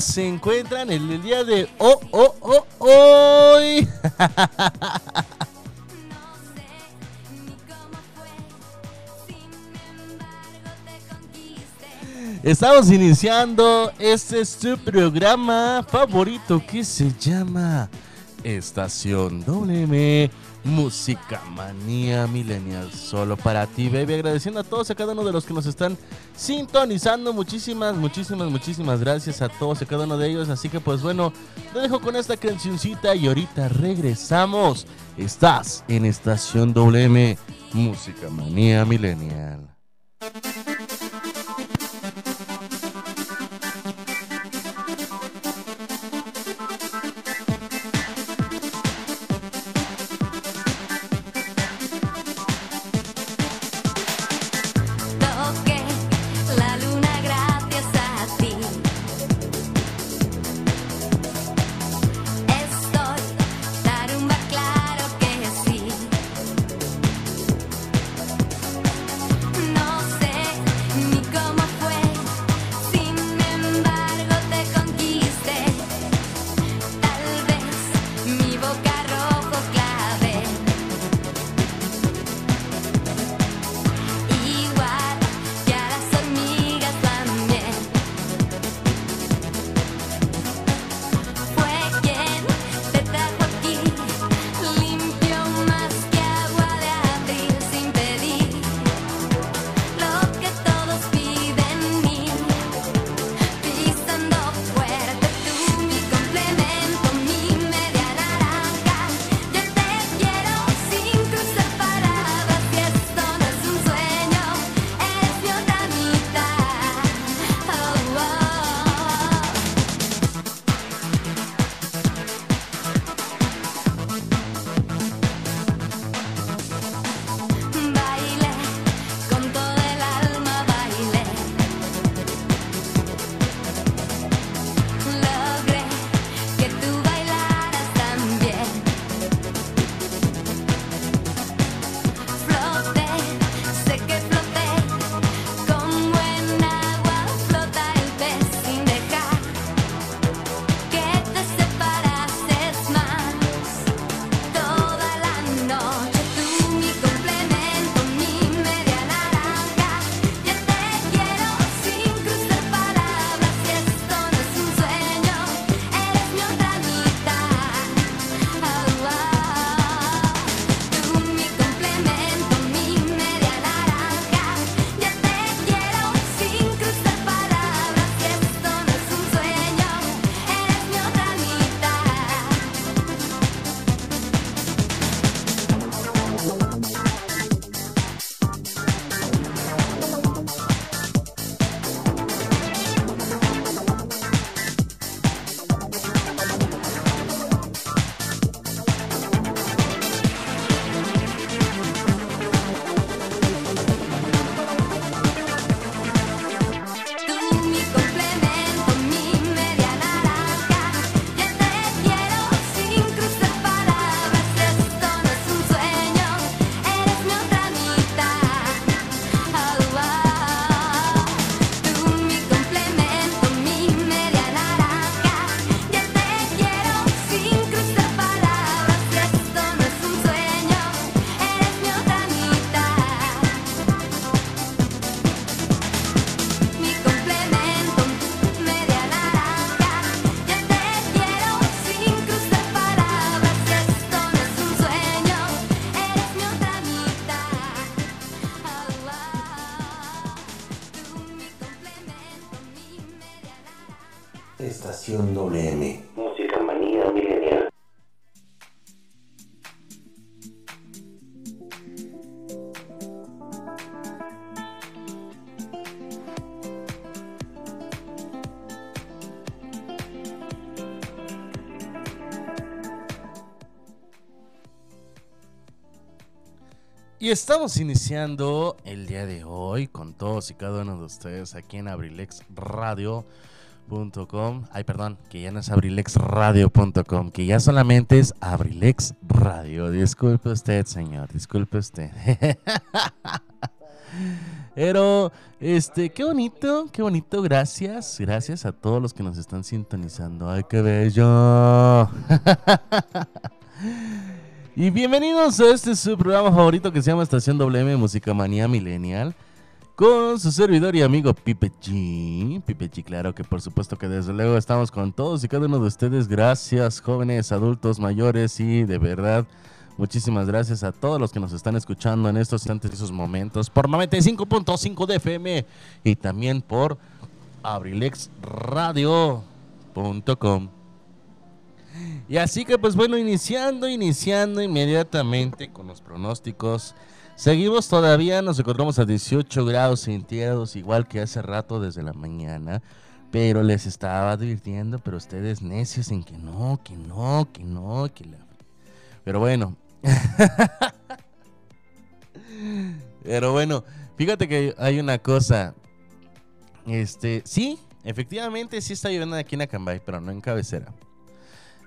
Se encuentran en el día de oh, oh, oh, hoy? Estamos iniciando este es tu programa favorito que se llama Estación WM Música Manía Millennial. Solo para ti, baby. Agradeciendo a todos y a cada uno de los que nos están sintonizando. Muchísimas, muchísimas, muchísimas gracias a todos y a cada uno de ellos. Así que, pues bueno, te dejo con esta cancioncita y ahorita regresamos. Estás en Estación WM Música Manía Millennial. Y estamos iniciando el día de hoy con todos y cada uno de ustedes aquí en abrilexradio.com. Ay, perdón, que ya no es abrilexradio.com, que ya solamente es Abrilex Radio. Disculpe usted, señor, disculpe usted. Pero, este, qué bonito, qué bonito. Gracias, gracias a todos los que nos están sintonizando. Ay, qué bello. Y bienvenidos a este su programa favorito que se llama Estación WM Música Manía Millennial. Con su servidor y amigo Pipe G. Pipe G, claro que por supuesto que desde luego estamos con todos y cada uno de ustedes. Gracias, jóvenes, adultos, mayores y de verdad. Muchísimas gracias a todos los que nos están escuchando en estos instantes y esos momentos por 95.5 de FM y también por abrilexradio.com. Y así que pues bueno, iniciando, iniciando inmediatamente con los pronósticos. Seguimos todavía, nos encontramos a 18 grados centígrados, igual que hace rato desde la mañana. Pero les estaba advirtiendo, pero ustedes necios en que no, que no, que no, que la... Pero bueno. pero bueno, fíjate que hay una cosa. Este, sí, efectivamente sí está lloviendo aquí en Acambay, pero no en cabecera.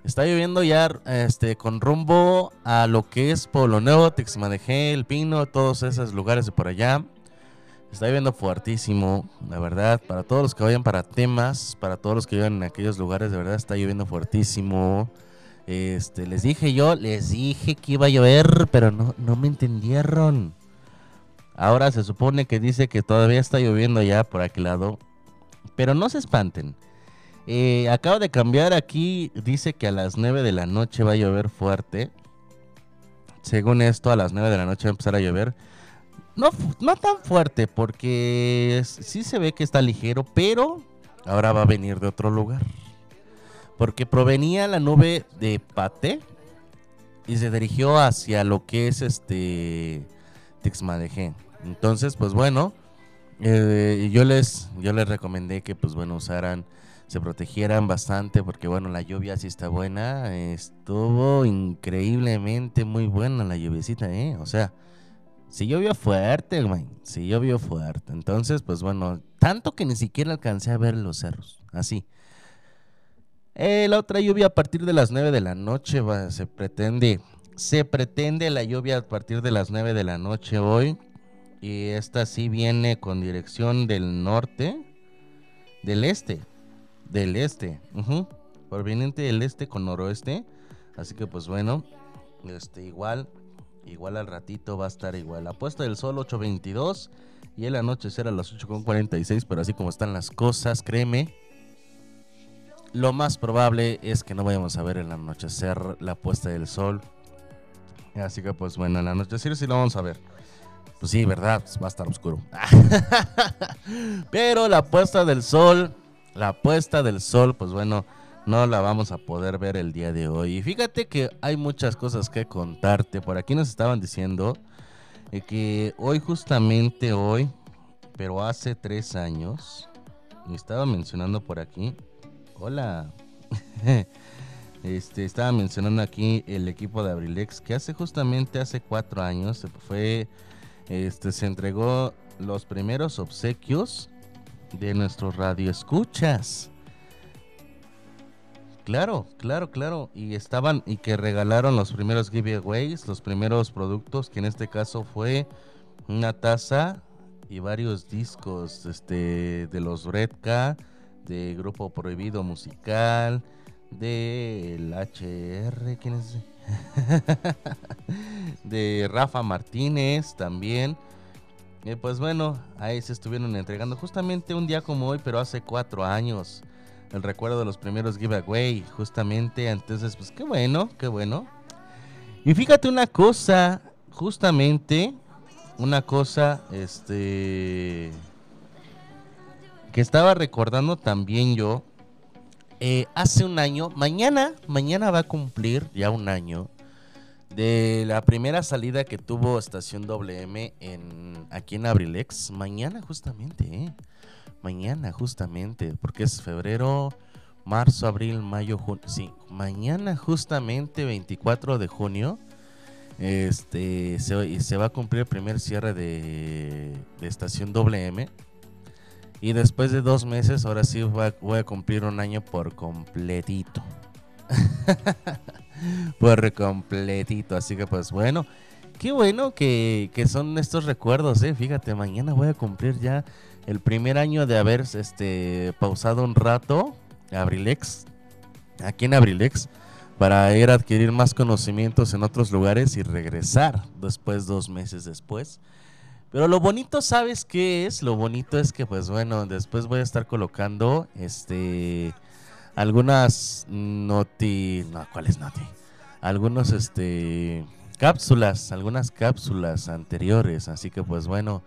Está lloviendo ya este, con rumbo a lo que es Pueblo Nuevo, Texmadejé, El Pino, todos esos lugares de por allá. Está lloviendo fuertísimo, la verdad. Para todos los que vayan para temas, para todos los que vivan en aquellos lugares, de verdad está lloviendo fuertísimo. Este, les dije yo, les dije que iba a llover, pero no, no me entendieron. Ahora se supone que dice que todavía está lloviendo ya por aquel lado. Pero no se espanten. Eh, acabo de cambiar aquí, dice que a las 9 de la noche va a llover fuerte. Según esto, a las 9 de la noche va a empezar a llover. No, no tan fuerte, porque sí se ve que está ligero, pero ahora va a venir de otro lugar. Porque provenía la nube de Pate y se dirigió hacia lo que es este Texmadejé. Entonces, pues bueno, eh, yo les yo les recomendé que pues bueno usaran se protegieran bastante porque bueno, la lluvia sí está buena, estuvo increíblemente muy buena la lluviecita, ¿eh? O sea, sí llovió fuerte, güey, sí llovió fuerte. Entonces, pues bueno, tanto que ni siquiera alcancé a ver los cerros, así. Eh, la otra lluvia a partir de las 9 de la noche va, se pretende, se pretende la lluvia a partir de las 9 de la noche hoy. Y esta sí viene con dirección del norte, del este, del este, ujú, proveniente del este con noroeste. Así que pues bueno, este igual, igual al ratito va a estar igual. La puesta del sol 8.22 y el anochecer a las 8.46, pero así como están las cosas, créeme, lo más probable es que no vayamos a ver el anochecer la puesta del sol. Así que pues bueno, el anochecer sí lo vamos a ver. Pues sí, ¿verdad? Pues va a estar oscuro. Pero la puesta del sol la puesta del sol, pues bueno, no la vamos a poder ver el día de hoy. Y fíjate que hay muchas cosas que contarte. Por aquí nos estaban diciendo eh, que hoy, justamente hoy, pero hace tres años, me estaba mencionando por aquí. Hola. Este, estaba mencionando aquí el equipo de Abrilex que hace justamente hace cuatro años fue, este, se entregó los primeros obsequios de nuestro radio escuchas. Claro, claro, claro. Y estaban y que regalaron los primeros giveaways, los primeros productos, que en este caso fue una taza y varios discos este, de los Redca, de Grupo Prohibido Musical, de el HR, ¿quién es? de Rafa Martínez también. Y pues bueno, ahí se estuvieron entregando justamente un día como hoy, pero hace cuatro años. El recuerdo de los primeros giveaway, justamente. Entonces, pues qué bueno, qué bueno. Y fíjate una cosa, justamente, una cosa, este, que estaba recordando también yo eh, hace un año, mañana, mañana va a cumplir ya un año de la primera salida que tuvo Estación WM en, aquí en Abrilex. Mañana justamente, ¿eh? Mañana justamente, porque es febrero, marzo, abril, mayo, junio. Sí, mañana justamente 24 de junio. Este se, va a cumplir el primer cierre de, de estación WM. Y después de dos meses, ahora sí voy a, voy a cumplir un año por completito. por completito. Así que pues bueno, qué bueno que, que son estos recuerdos, eh. Fíjate, mañana voy a cumplir ya el primer año de haber este pausado un rato Abrilex. Aquí en Abrilex. Para ir a adquirir más conocimientos en otros lugares y regresar después, dos meses después. Pero lo bonito, ¿sabes qué es? Lo bonito es que, pues bueno, después voy a estar colocando este algunas noti. No, ¿cuáles noti? Algunos este cápsulas, algunas cápsulas anteriores. Así que, pues bueno,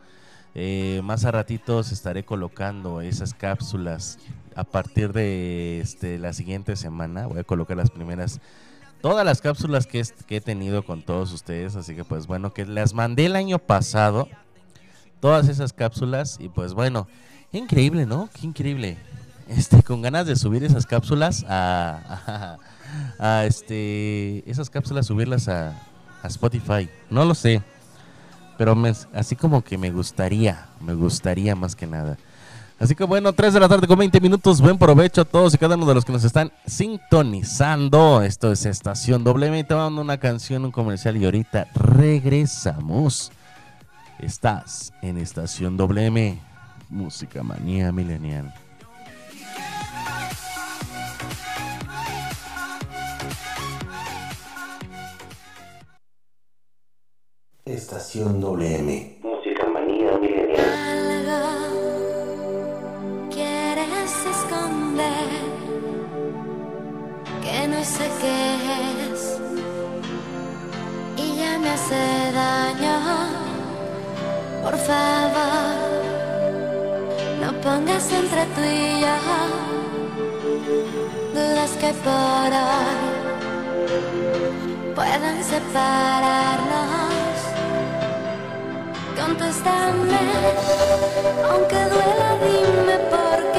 eh, más a ratitos estaré colocando esas cápsulas a partir de este, la siguiente semana. Voy a colocar las primeras todas las cápsulas que, que he tenido con todos ustedes. Así que pues bueno, que las mandé el año pasado. Todas esas cápsulas. Y pues bueno, increíble, ¿no? Qué increíble. Este, con ganas de subir esas cápsulas a, a, este, esas cápsulas subirlas a, a Spotify. No lo sé. Pero así como que me gustaría, me gustaría más que nada. Así que bueno, 3 de la tarde con 20 minutos. Buen provecho a todos y cada uno de los que nos están sintonizando. Esto es Estación WM. Te mando una canción, un comercial y ahorita regresamos. Estás en Estación WM. Música manía milenial. Estación WM. Música manía milenial. Algo quieres esconder que no sé qué es y ya me hace daño. Por favor, no pongas entre tú y yo dudas que por hoy puedan separarnos. Contéstame, aunque duela, dime por qué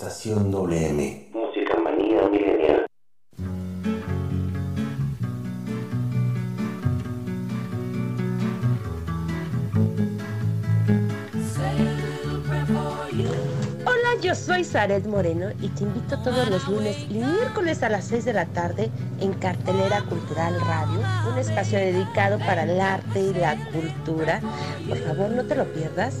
Estación WM. Música manía milenial. Hola, yo soy Zaret Moreno y te invito todos los lunes y miércoles a las 6 de la tarde en Cartelera Cultural Radio, un espacio dedicado para el arte y la cultura. Por favor, no te lo pierdas.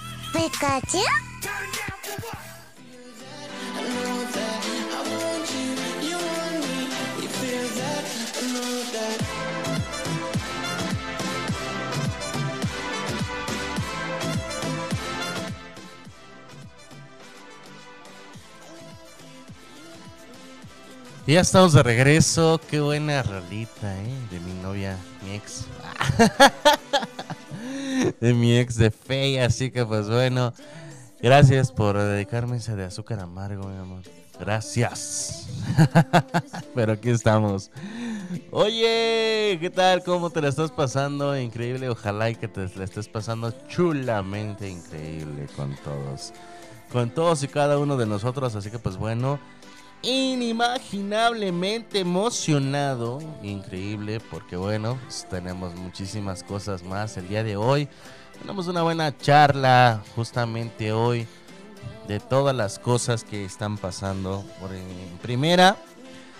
Ya estamos de regreso. Qué buena rolita, ¿eh? De mi novia, mi ex. de mi ex de Fey. Así que, pues bueno. Gracias por dedicarme ese de azúcar amargo, mi amor. Gracias. Pero aquí estamos. Oye, ¿qué tal? ¿Cómo te la estás pasando? Increíble. Ojalá y que te la estés pasando chulamente increíble con todos. Con todos y cada uno de nosotros. Así que, pues bueno inimaginablemente emocionado, increíble, porque bueno, pues, tenemos muchísimas cosas más el día de hoy. Tenemos una buena charla justamente hoy de todas las cosas que están pasando. Por en primera,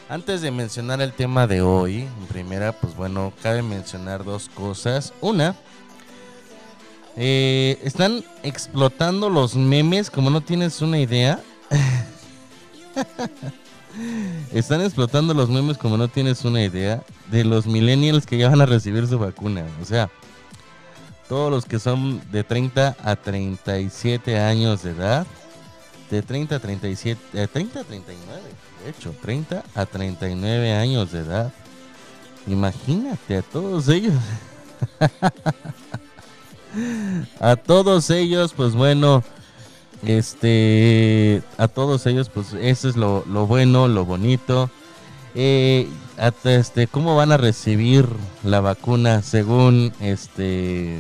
antes de mencionar el tema de hoy, en primera, pues bueno, cabe mencionar dos cosas. Una, eh, están explotando los memes como no tienes una idea. Están explotando los memes como no tienes una idea de los millennials que ya van a recibir su vacuna. O sea, todos los que son de 30 a 37 años de edad, de 30 a 37, de 30 a 39, de hecho, 30 a 39 años de edad. Imagínate a todos ellos. a todos ellos, pues bueno, este, a todos ellos, pues eso es lo, lo bueno, lo bonito. Eh, este, ¿cómo van a recibir la vacuna según este,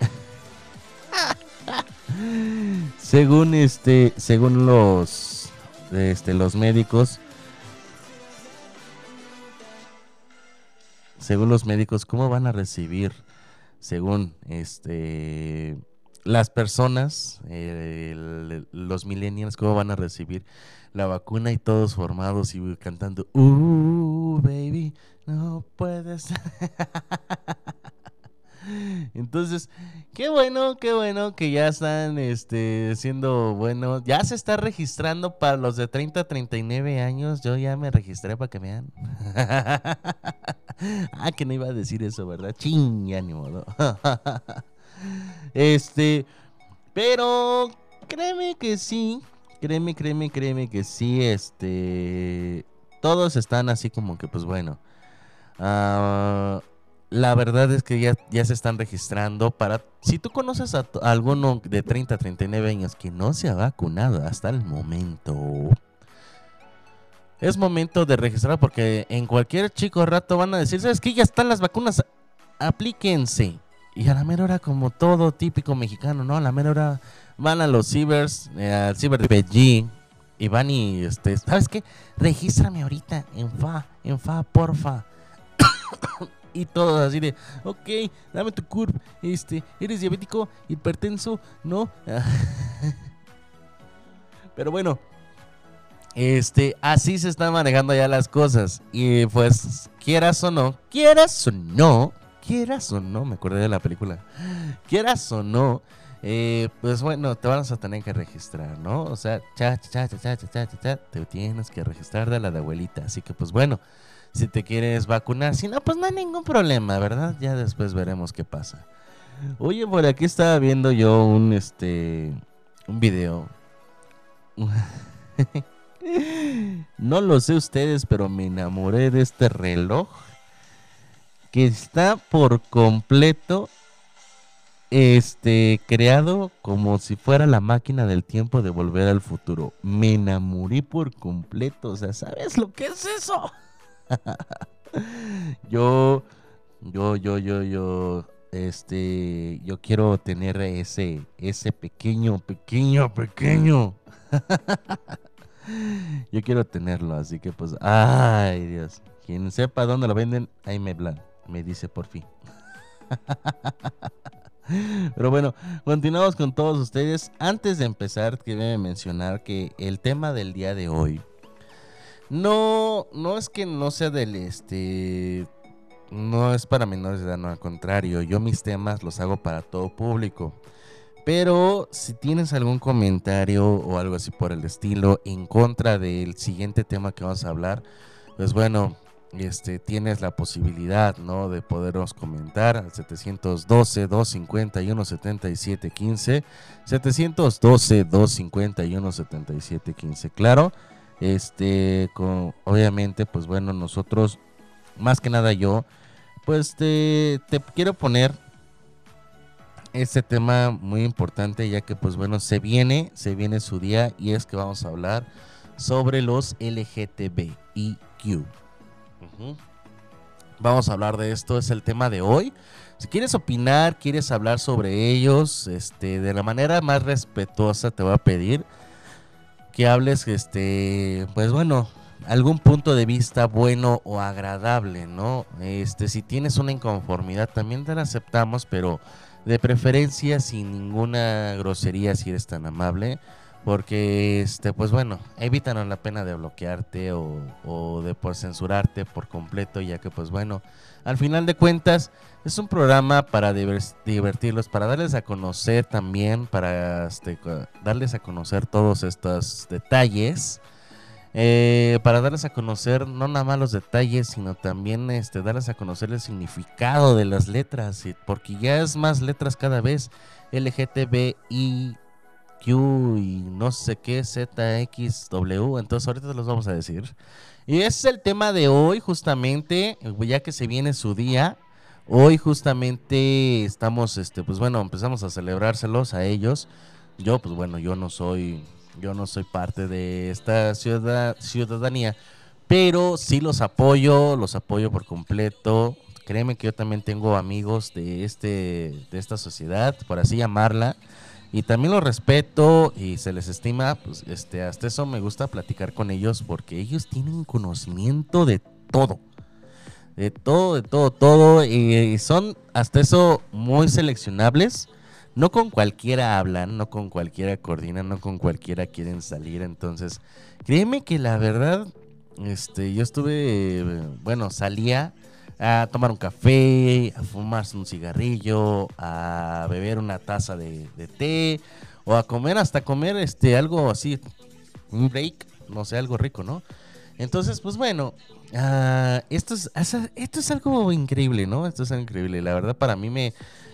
según este, según los, este, los médicos? Según los médicos, ¿cómo van a recibir, según este, las personas, eh, los millennials, cómo van a recibir la vacuna y todos formados y cantando, uh, baby, no puedes. Entonces, qué bueno, qué bueno que ya están este, siendo buenos. Ya se está registrando para los de 30 a 39 años. Yo ya me registré para que vean. ah, que no iba a decir eso, ¿verdad? Ching, ya ni modo. Este, pero créeme que sí, créeme, créeme, créeme que sí, este, todos están así como que, pues bueno, ah, la verdad es que ya, ya se están registrando para, si tú conoces a, alguno de 30 a 39 años que no se ha vacunado hasta el momento, es momento de registrar porque en cualquier chico rato van a decir, ¿sabes qué? Ya están las vacunas, aplíquense. Y a la mera hora, como todo típico mexicano, ¿no? A la mera hora van a los cibers, eh, al ciber de PG, y van y, este, ¿sabes qué? Regístrame ahorita en FA, en FA, porfa. y todos así de, ok, dame tu curve, este, eres diabético, hipertenso, ¿no? Pero bueno, este, así se están manejando ya las cosas. Y pues, quieras o no, quieras o no, quieras o no, me acordé de la película. Quieras o no, eh, pues bueno, te vas a tener que registrar, ¿no? O sea, cha, cha, cha, cha, cha, cha, cha, cha, te tienes que registrar de la de abuelita. Así que pues bueno, si te quieres vacunar, si no, pues no hay ningún problema, ¿verdad? Ya después veremos qué pasa. Oye, por aquí estaba viendo yo un, este, un video. no lo sé ustedes, pero me enamoré de este reloj que está por completo este creado como si fuera la máquina del tiempo de volver al futuro. Me enamoré por completo, o sea, ¿sabes lo que es eso? yo yo yo yo yo este yo quiero tener ese ese pequeño pequeño pequeño yo quiero tenerlo, así que pues, ay Dios, quien sepa dónde lo venden, ahí me hablan, me dice por fin. Pero bueno, continuamos con todos ustedes. Antes de empezar, quiero mencionar que el tema del día de hoy no, no es que no sea del este, no es para menores de edad, no, al contrario, yo mis temas los hago para todo público. Pero si tienes algún comentario o algo así por el estilo en contra del siguiente tema que vamos a hablar, pues bueno, este, tienes la posibilidad, ¿no? De podernos comentar al 712-251-7715. 712-251-7715. Claro, este, con, obviamente, pues bueno, nosotros, más que nada yo, pues te, te quiero poner este tema muy importante ya que pues bueno, se viene, se viene su día y es que vamos a hablar sobre los LGTBIQ. Vamos a hablar de esto, es el tema de hoy. Si quieres opinar, quieres hablar sobre ellos, este, de la manera más respetuosa te voy a pedir que hables, este, pues bueno, algún punto de vista bueno o agradable, ¿no? Este, si tienes una inconformidad, también te la aceptamos, pero de preferencia sin ninguna grosería si eres tan amable. Porque, este, pues bueno, evítanos la pena de bloquearte o, de por censurarte por completo, ya que, pues bueno, al final de cuentas es un programa para divertirlos, para darles a conocer también, para este, darles a conocer todos estos detalles eh, para darles a conocer no nada más los detalles, sino también este, darles a conocer el significado de las letras, porque ya es más letras cada vez, Y no sé qué, ZXW, entonces ahorita los vamos a decir. Y ese es el tema de hoy, justamente, ya que se viene su día. Hoy justamente estamos, este, pues bueno, empezamos a celebrárselos a ellos. Yo, pues bueno, yo no soy yo no soy parte de esta ciudad, ciudadanía, pero sí los apoyo, los apoyo por completo. Créeme que yo también tengo amigos de, este, de esta sociedad, por así llamarla, y también los respeto y se les estima, pues este, hasta eso me gusta platicar con ellos porque ellos tienen conocimiento de todo. De todo, de todo, todo. Y son hasta eso muy seleccionables no con cualquiera hablan, no con cualquiera coordinan, no con cualquiera quieren salir. Entonces, créeme que la verdad, este, yo estuve, bueno, salía a tomar un café, a fumarse un cigarrillo, a beber una taza de, té, o a comer, hasta comer este, algo así, un break, no sé, algo rico, ¿no? Entonces, pues bueno, uh, esto, es, esto es algo increíble, ¿no? Esto es increíble. La verdad, para mí me,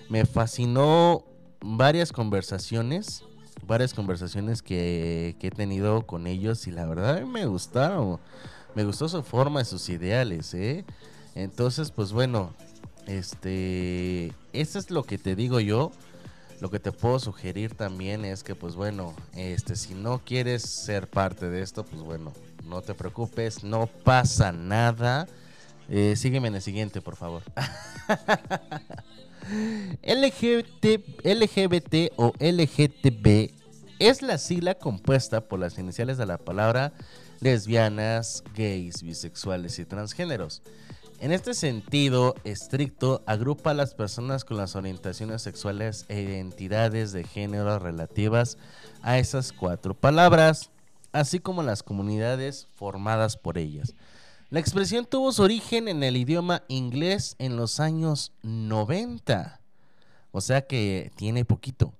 me fascinó varias conversaciones, varias conversaciones que, he tenido con ellos y la verdad me gustaron, me gustó su forma, sus ideales, ¿eh? Entonces, pues bueno, este, eso es lo que te digo yo. Lo que te puedo sugerir también es que, pues bueno, este, si no quieres ser parte de esto, pues bueno, no te preocupes, no pasa nada. Eh, sígueme en el siguiente, por favor. LGBT, o LGTB es la sigla compuesta por las iniciales de la palabra lesbianas, gays, bisexuales y transgéneros. En este sentido estricto, agrupa a las personas con las orientaciones sexuales e identidades de género relativas a esas cuatro palabras, así como las comunidades formadas por ellas. La expresión tuvo su origen en el idioma inglés en los años 90, o sea que tiene poquito.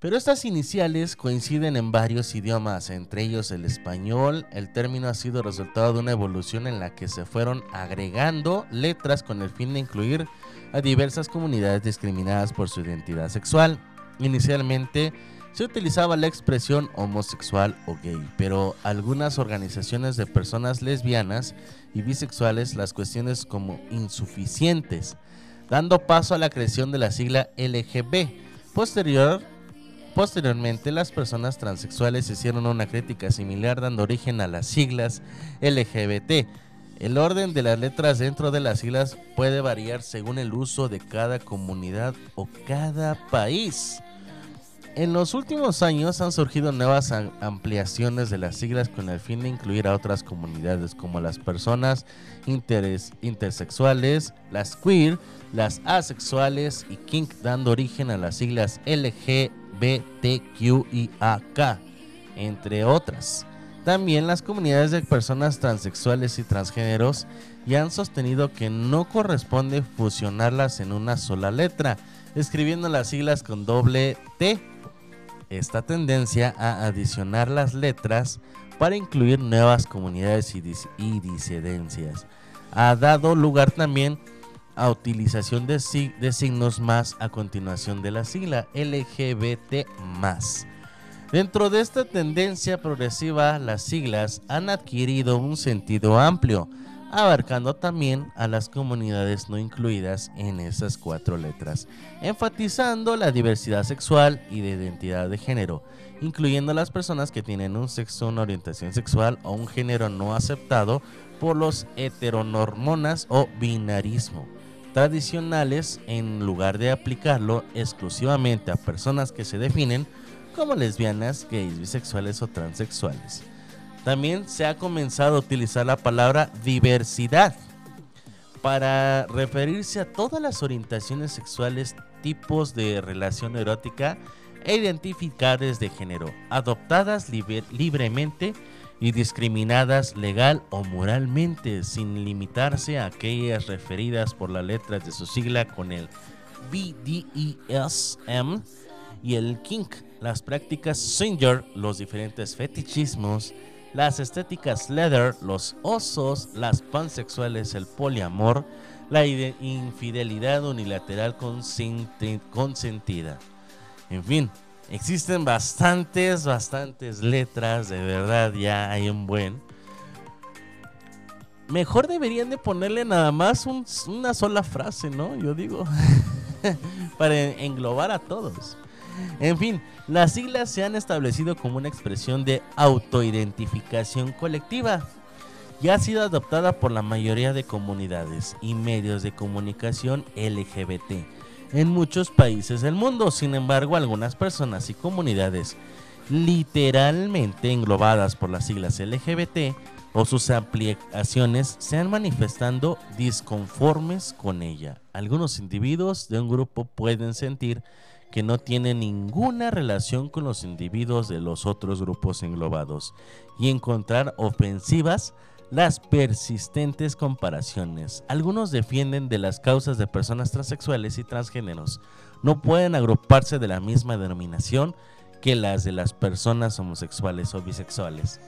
Pero estas iniciales coinciden en varios idiomas, entre ellos el español. El término ha sido resultado de una evolución en la que se fueron agregando letras con el fin de incluir a diversas comunidades discriminadas por su identidad sexual. Inicialmente se utilizaba la expresión homosexual o gay, pero algunas organizaciones de personas lesbianas y bisexuales las cuestiones como insuficientes, dando paso a la creación de la sigla LGB. Posterior, posteriormente, las personas transexuales hicieron una crítica similar dando origen a las siglas LGBT. El orden de las letras dentro de las siglas puede variar según el uso de cada comunidad o cada país. En los últimos años han surgido nuevas am- ampliaciones de las siglas con el fin de incluir a otras comunidades como las personas intersexuales, las queer, las asexuales y kink, dando origen a las siglas LGBTQIAK, entre otras. También las comunidades de personas transexuales y transgéneros ya han sostenido que no corresponde fusionarlas en una sola letra, escribiendo las siglas con doble T. Esta tendencia a adicionar las letras para incluir nuevas comunidades y, y disidencias ha dado lugar también a utilización de, si- de signos más a continuación de la sigla LGBT Dentro de esta tendencia progresiva, las siglas han adquirido un sentido amplio, abarcando también a las comunidades no incluidas en esas cuatro letras, enfatizando la diversidad sexual y de identidad de género, incluyendo a las personas que tienen un sexo, una orientación sexual o un género no aceptado por los heteronormonas o binarismo tradicionales en lugar de aplicarlo exclusivamente a personas que se definen como lesbianas, gays, bisexuales o transexuales. También se ha comenzado a utilizar la palabra diversidad para referirse a todas las orientaciones sexuales, tipos de relación erótica e identidades de género, adoptadas libre- libremente y discriminadas legal o moralmente, sin limitarse a aquellas referidas por las letras de su sigla con el BDESM y el kink, las prácticas swinger, los diferentes fetichismos, las estéticas leather, los osos, las pansexuales, el poliamor, la ide- infidelidad unilateral consenti- consentida. En fin, existen bastantes, bastantes letras, de verdad ya hay un buen. Mejor deberían de ponerle nada más un- una sola frase, ¿no? Yo digo, para englobar a todos. En fin, las siglas se han establecido como una expresión de autoidentificación colectiva y ha sido adoptada por la mayoría de comunidades y medios de comunicación LGBT en muchos países del mundo. Sin embargo, algunas personas y comunidades literalmente englobadas por las siglas LGBT o sus ampliaciones se han manifestando disconformes con ella. Algunos individuos de un grupo pueden sentir que no tienen ninguna relación con los individuos de los otros grupos englobados y encontrar ofensivas las persistentes comparaciones. Algunos defienden de las causas de personas transexuales y transgéneros. No pueden agruparse de la misma denominación que las de las personas homosexuales o bisexuales.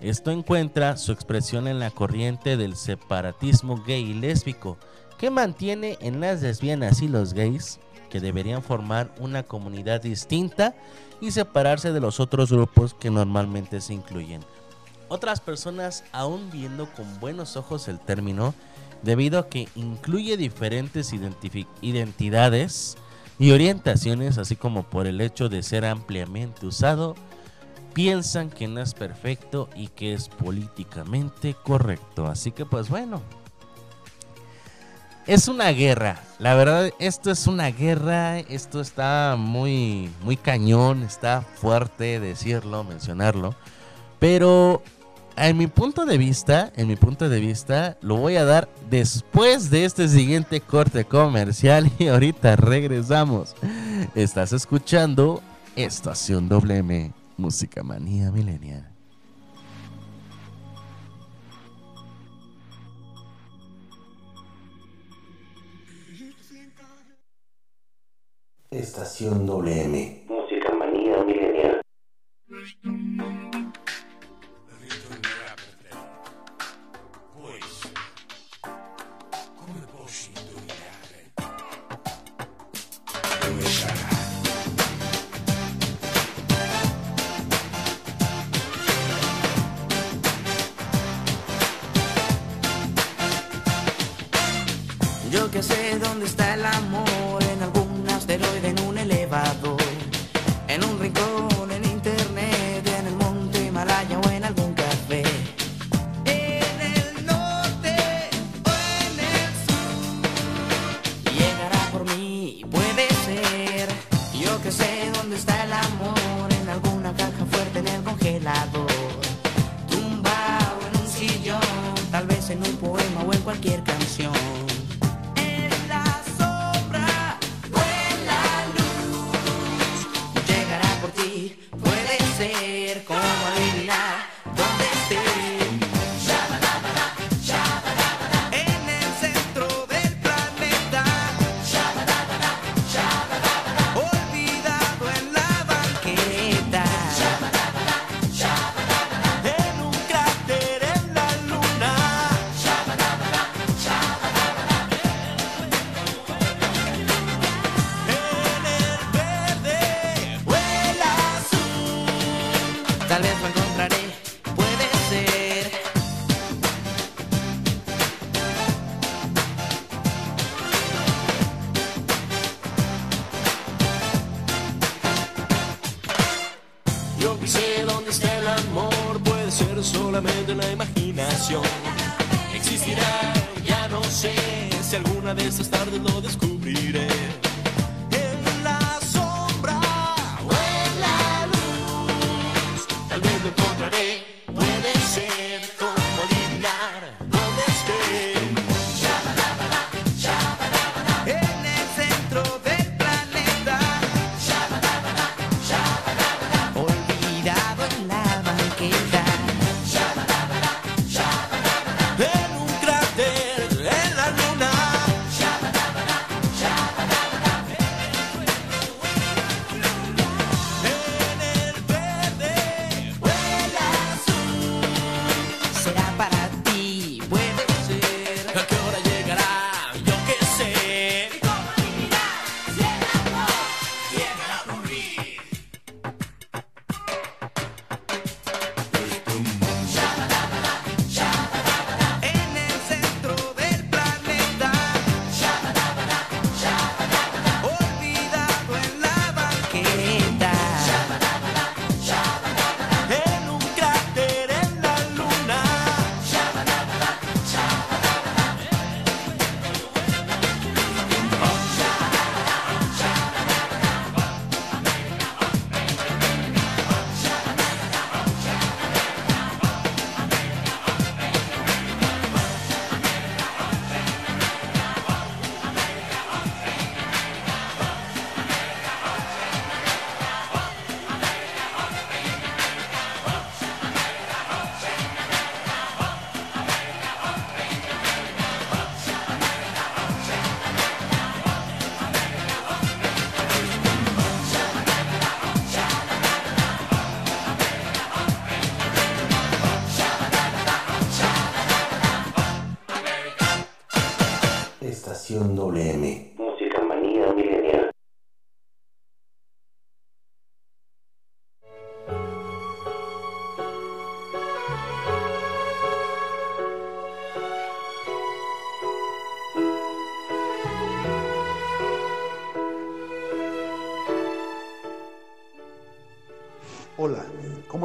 Esto encuentra su expresión en la corriente del separatismo gay y lésbico, que mantiene en las lesbianas y los gays que deberían formar una comunidad distinta y separarse de los otros grupos que normalmente se incluyen. Otras personas aún viendo con buenos ojos el término debido a que incluye diferentes identidades y orientaciones, así como por el hecho de ser ampliamente usado, piensan que no es perfecto y que es políticamente correcto. Así que pues bueno, es una guerra. La verdad, esto es una guerra. Esto está muy, muy cañón. Está fuerte decirlo, mencionarlo. Pero en mi punto de vista, en mi punto de vista, lo voy a dar después de este siguiente corte comercial y ahorita regresamos. Estás escuchando Estación WM, Música Manía Millennial. Estación WM. Música manía milenial.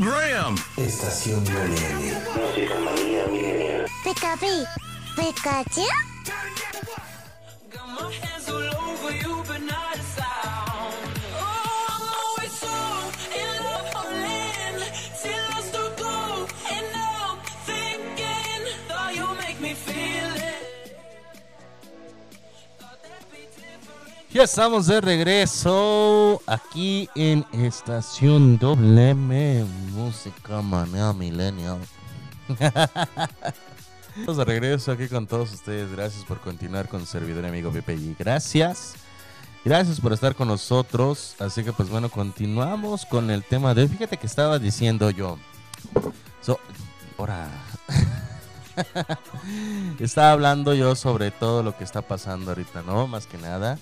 Program. Estación Millennial. Música Manía Millennial. Pikachu. Estamos de regreso aquí en Estación WM Música Manea Millennial. Estamos de regreso aquí con todos ustedes. Gracias por continuar con servidor amigo PPI. Gracias. Gracias por estar con nosotros. Así que pues bueno, continuamos con el tema de. Fíjate que estaba diciendo yo. So, ahora. estaba hablando yo sobre todo lo que está pasando ahorita, ¿no? Más que nada.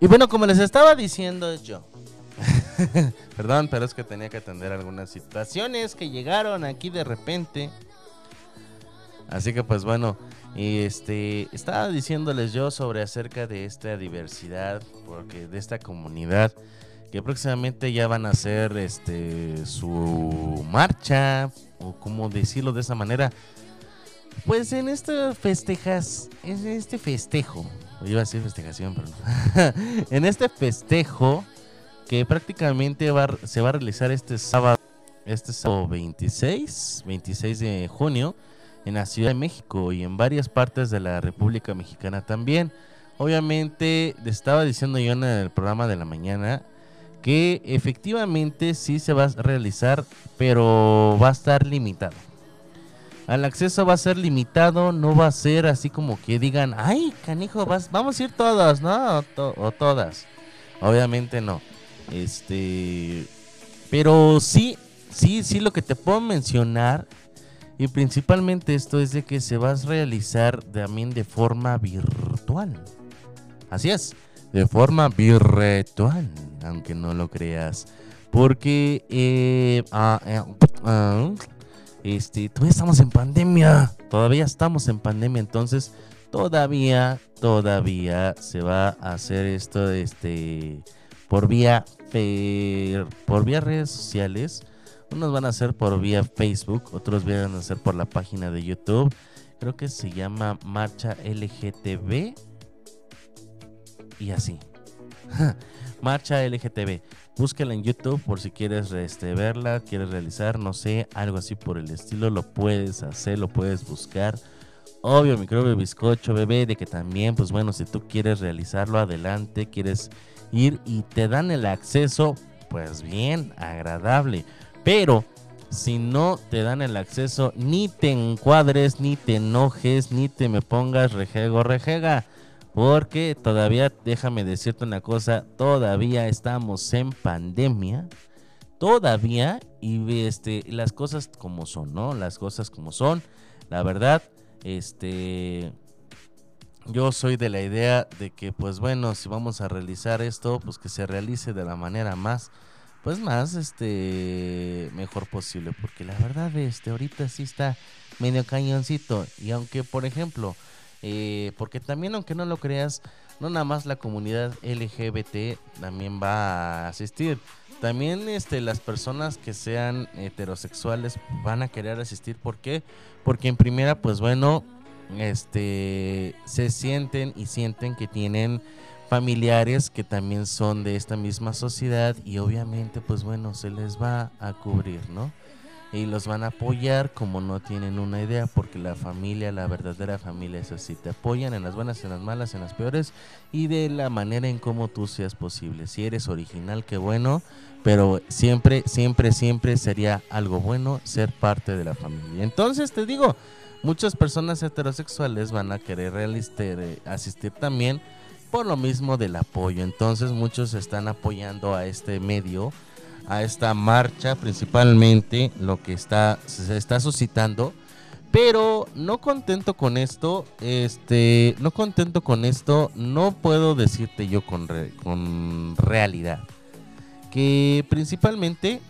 Y bueno, como les estaba diciendo yo, perdón, pero es que tenía que atender algunas situaciones que llegaron aquí de repente. Así que pues bueno, este estaba diciéndoles yo sobre acerca de esta diversidad, porque de esta comunidad que próximamente ya van a hacer este su marcha o como decirlo de esa manera. Pues en este festejas, en este festejo, iba a decir festejación, pero no. en este festejo que prácticamente va, se va a realizar este sábado, este sábado 26, 26 de junio en la Ciudad de México y en varias partes de la República Mexicana también. Obviamente, estaba diciendo yo en el programa de la mañana que efectivamente sí se va a realizar, pero va a estar limitado. Al acceso va a ser limitado, no va a ser así como que digan, ay, canijo, vamos a ir todos, ¿no? O todas. Obviamente no. Este, pero sí, sí, sí, lo que te puedo mencionar, y principalmente esto es de que se va a realizar también de forma virtual. Así es, de forma virtual, aunque no lo creas. Porque, eh, ah, eh, ah, este, todavía estamos en pandemia. Todavía estamos en pandemia. Entonces, todavía, todavía se va a hacer esto, este, por vía, por vía redes sociales. Unos van a hacer por vía Facebook, otros van a hacer por la página de YouTube. Creo que se llama Marcha LGTB. Y así. Marcha LGTB. Búsquela en YouTube por si quieres este, verla, quieres realizar, no sé, algo así por el estilo. Lo puedes hacer, lo puedes buscar. Obvio, microbio bizcocho, bebé, de que también, pues bueno, si tú quieres realizarlo, adelante, quieres ir y te dan el acceso, pues bien, agradable. Pero si no te dan el acceso, ni te encuadres, ni te enojes, ni te me pongas rejego, rejega. Porque todavía, déjame decirte una cosa, todavía estamos en pandemia. Todavía, y este, las cosas como son, ¿no? Las cosas como son. La verdad, este, yo soy de la idea de que, pues bueno, si vamos a realizar esto, pues que se realice de la manera más, pues más, este, mejor posible. Porque la verdad, este, ahorita sí está medio cañoncito. Y aunque, por ejemplo, eh, porque también, aunque no lo creas, no nada más la comunidad LGBT también va a asistir. También este, las personas que sean heterosexuales van a querer asistir. ¿Por qué? Porque en primera, pues bueno, este, se sienten y sienten que tienen familiares que también son de esta misma sociedad y obviamente, pues bueno, se les va a cubrir, ¿no? Y los van a apoyar como no tienen una idea, porque la familia, la verdadera familia es así, te apoyan en las buenas, en las malas, en las peores y de la manera en cómo tú seas posible. Si eres original, qué bueno, pero siempre, siempre, siempre sería algo bueno ser parte de la familia. Entonces te digo, muchas personas heterosexuales van a querer asistir también por lo mismo del apoyo. Entonces muchos están apoyando a este medio, a esta marcha principalmente, lo que está se está suscitando. Pero no contento con esto, este, no contento con esto, no puedo decirte yo con, con realidad que principalmente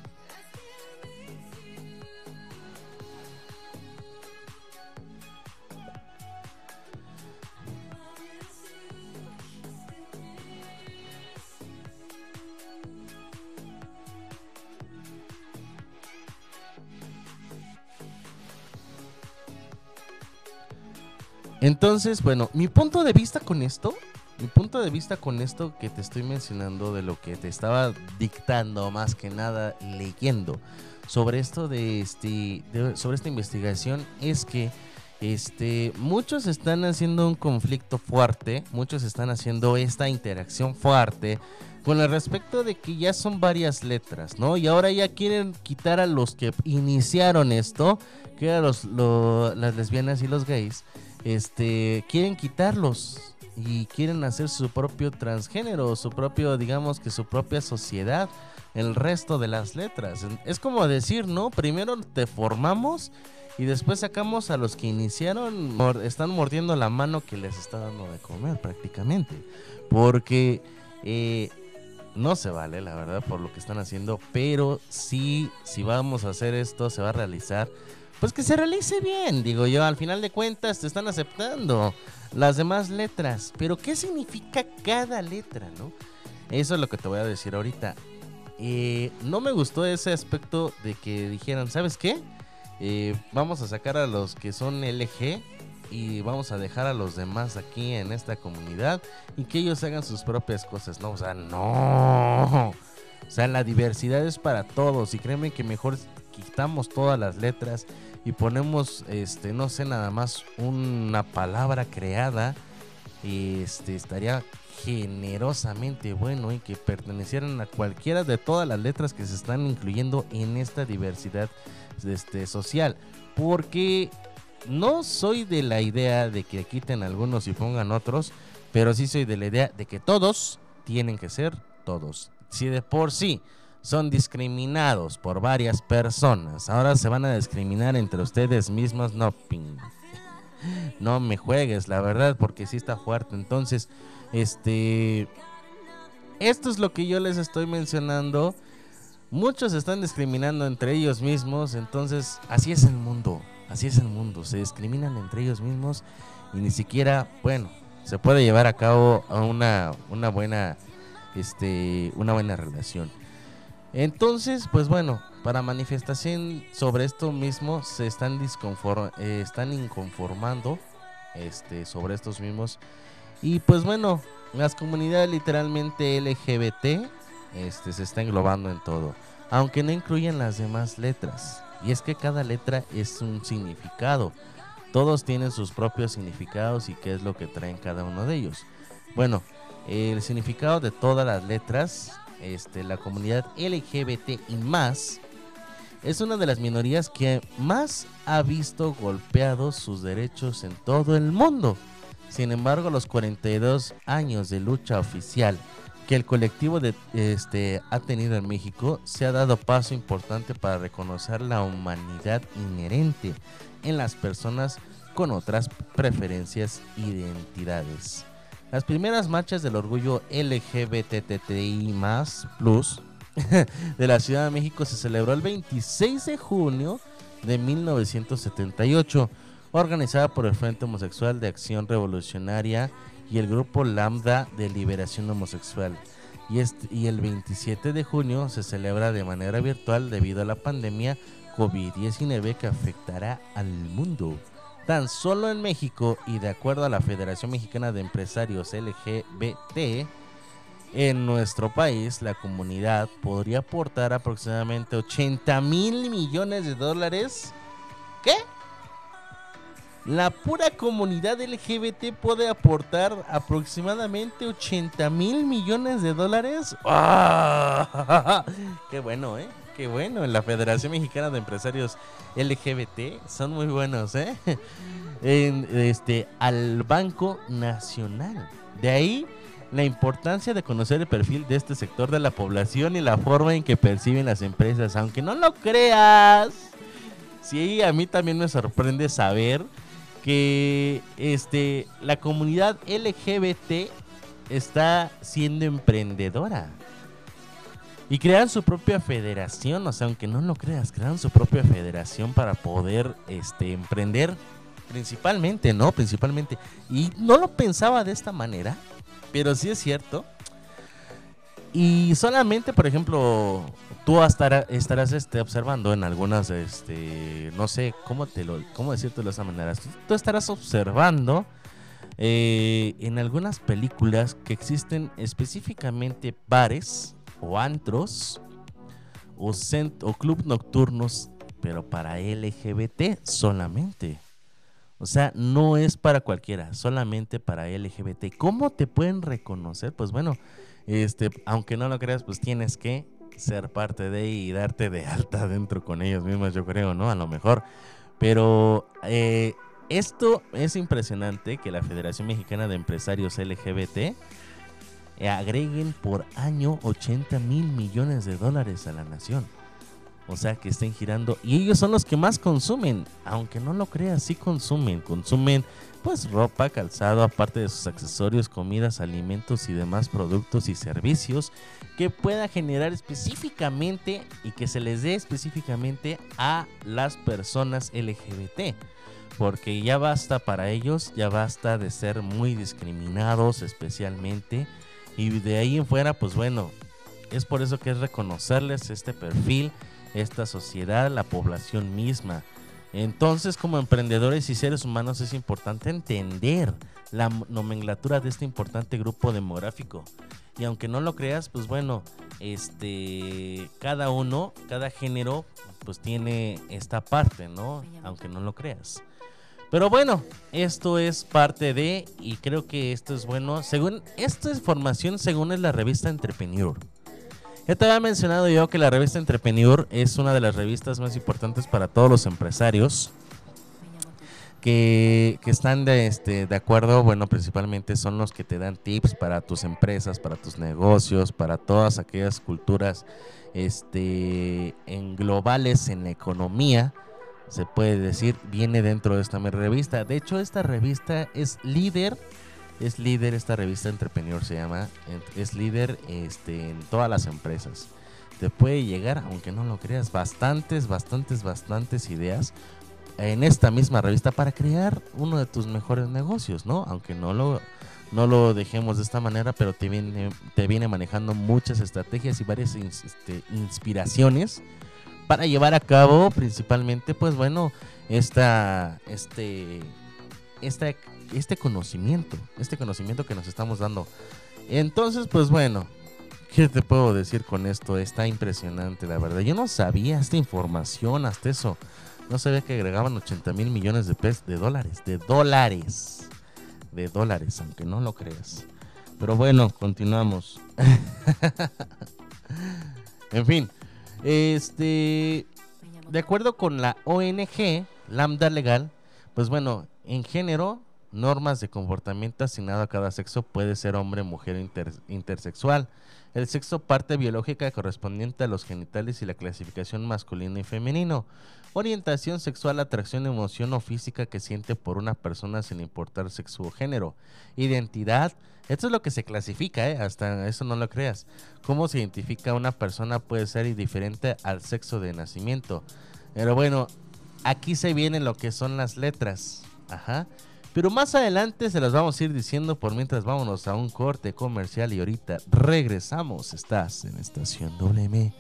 Entonces, bueno, mi punto de vista con esto, mi punto de vista con esto que te estoy mencionando de lo que te estaba dictando más que nada leyendo sobre esto de este sobre esta investigación es que este muchos están haciendo un conflicto fuerte, muchos están haciendo esta interacción fuerte con el respecto de que ya son varias letras, ¿no? Y ahora ya quieren quitar a los que iniciaron esto, que eran los, lo- las lesbianas y los gays, este, quieren quitarlos y quieren hacer su propio transgénero, su propio, digamos que su propia sociedad, el resto de las letras. Es como decir, ¿no? Primero te formamos y después sacamos a los que iniciaron, están mordiendo la mano que les está dando de comer prácticamente. Porque eh, no se vale, la verdad, por lo que están haciendo, pero sí, si vamos a hacer esto, se va a realizar. Pues que se realice bien, digo yo, al final de cuentas te están aceptando las demás letras, pero ¿qué significa cada letra, no? Eso es lo que te voy a decir ahorita. Eh, no me gustó ese aspecto de que dijeran, ¿sabes qué? Eh, vamos a sacar a los que son LG y vamos a dejar a los demás aquí en esta comunidad y que ellos hagan sus propias cosas, ¿no? O sea, no. O sea, la diversidad es para todos y créeme que mejor quitamos todas las letras y ponemos, este, no sé, nada más una palabra creada este estaría generosamente bueno y que pertenecieran a cualquiera de todas las letras que se están incluyendo en esta diversidad este, social. Porque no soy de la idea de que quiten algunos y pongan otros, pero sí soy de la idea de que todos tienen que ser todos. Si de por sí son discriminados por varias personas, ahora se van a discriminar entre ustedes mismos, no ping. No me juegues, la verdad, porque sí está fuerte. Entonces, este esto es lo que yo les estoy mencionando. Muchos están discriminando entre ellos mismos, entonces así es el mundo, así es el mundo, se discriminan entre ellos mismos y ni siquiera, bueno, se puede llevar a cabo una, una buena, este, una buena relación. Entonces, pues bueno, para manifestación sobre esto mismo se eh, están inconformando, este, sobre estos mismos y pues bueno, las comunidades literalmente LGBT este, se está englobando en todo, aunque no incluyen las demás letras. Y es que cada letra es un significado. Todos tienen sus propios significados y qué es lo que traen cada uno de ellos. Bueno, el significado de todas las letras, este, la comunidad LGBT y más, es una de las minorías que más ha visto golpeados sus derechos en todo el mundo. Sin embargo, los 42 años de lucha oficial que el colectivo de, este, ha tenido en México se ha dado paso importante para reconocer la humanidad inherente en las personas con otras preferencias e identidades. Las primeras marchas del orgullo LGBTTI plus de la Ciudad de México se celebró el 26 de junio de 1978 organizada por el Frente Homosexual de Acción Revolucionaria y el Grupo Lambda de Liberación Homosexual. Y, y el 27 de junio se celebra de manera virtual debido a la pandemia COVID-19 que afectará al mundo. Tan solo en México y de acuerdo a la Federación Mexicana de Empresarios LGBT, en nuestro país la comunidad podría aportar aproximadamente 80 mil millones de dólares. ¿Qué? La pura comunidad LGBT puede aportar aproximadamente 80 mil millones de dólares. ¡Ah! ¡Qué bueno, eh! Que bueno, en la Federación Mexicana de Empresarios LGBT son muy buenos, ¿eh? Este, al Banco Nacional. De ahí la importancia de conocer el perfil de este sector de la población y la forma en que perciben las empresas, aunque no lo creas. Sí, a mí también me sorprende saber que este la comunidad LGBT está siendo emprendedora. Y crean su propia federación, o sea, aunque no lo creas, crean su propia federación para poder este, emprender principalmente, ¿no? Principalmente. Y no lo pensaba de esta manera, pero sí es cierto. Y solamente, por ejemplo, tú estarás, estarás este, observando en algunas, este, no sé, ¿cómo, te lo, cómo decirte de esa manera? Tú estarás observando eh, en algunas películas que existen específicamente bares o antros o, o club nocturnos, pero para LGBT solamente. O sea, no es para cualquiera, solamente para LGBT. ¿Cómo te pueden reconocer? Pues bueno, este, aunque no lo creas, pues tienes que ser parte de y darte de alta dentro con ellos mismos, yo creo, ¿no? A lo mejor. Pero eh, esto es impresionante que la Federación Mexicana de Empresarios LGBT agreguen por año 80 mil millones de dólares a la nación. O sea que estén girando. Y ellos son los que más consumen. Aunque no lo creas, sí consumen. Consumen pues ropa, calzado, aparte de sus accesorios, comidas, alimentos y demás productos y servicios que pueda generar específicamente y que se les dé específicamente a las personas LGBT. Porque ya basta para ellos, ya basta de ser muy discriminados especialmente y de ahí en fuera, pues bueno, es por eso que es reconocerles este perfil, esta sociedad, la población misma. Entonces, como emprendedores y seres humanos es importante entender la nomenclatura de este importante grupo demográfico. Y aunque no lo creas, pues bueno, este cada uno, cada género pues tiene esta parte, ¿no? Aunque no lo creas. Pero bueno, esto es parte de, y creo que esto es bueno, según, esta información según es la revista Entrepreneur. Ya te había mencionado yo que la revista Entrepreneur es una de las revistas más importantes para todos los empresarios que, que, están de, este, de acuerdo, bueno, principalmente son los que te dan tips para tus empresas, para tus negocios, para todas aquellas culturas este, en globales en la economía se puede decir, viene dentro de esta revista. De hecho, esta revista es líder, es líder, esta revista Entrepreneur se llama, es líder este, en todas las empresas. Te puede llegar, aunque no lo creas, bastantes, bastantes, bastantes ideas en esta misma revista para crear uno de tus mejores negocios, ¿no? Aunque no lo, no lo dejemos de esta manera, pero te viene, te viene manejando muchas estrategias y varias este, inspiraciones para llevar a cabo principalmente, pues bueno, esta, este, esta, este conocimiento, este conocimiento que nos estamos dando. Entonces, pues bueno, ¿qué te puedo decir con esto? Está impresionante, la verdad. Yo no sabía esta información, hasta eso. No sabía que agregaban 80 mil millones de pesos, de dólares, de dólares, de dólares, aunque no lo creas. Pero bueno, continuamos. en fin, este, de acuerdo con la ONG Lambda Legal, pues bueno, en género, normas de comportamiento asignado a cada sexo puede ser hombre, mujer intersexual. El sexo parte biológica correspondiente a los genitales y la clasificación masculino y femenino. Orientación sexual, atracción, emoción o física que siente por una persona sin importar sexo o género. Identidad, esto es lo que se clasifica, ¿eh? hasta eso no lo creas. Cómo se identifica una persona puede ser diferente al sexo de nacimiento. Pero bueno, aquí se viene lo que son las letras. Ajá. Pero más adelante se las vamos a ir diciendo por mientras vámonos a un corte comercial y ahorita regresamos. Estás en Estación WM,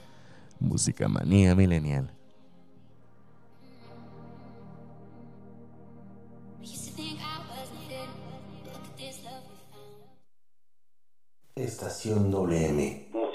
Música Manía Milenial. Estación WM.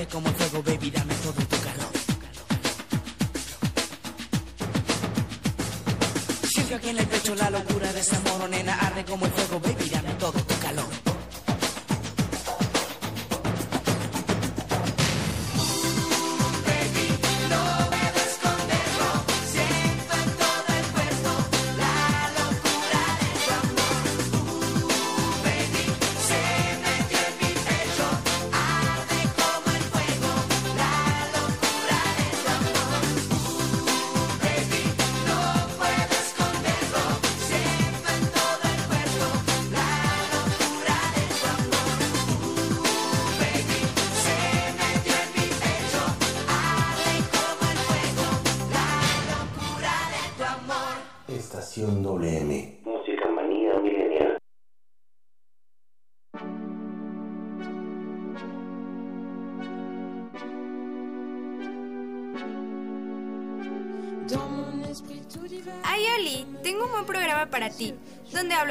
Arde como el fuego, baby, dame todo tu calor. Siento aquí en el pecho la locura de esta amor, nena. Arde como el fuego, baby, dame todo tu calor.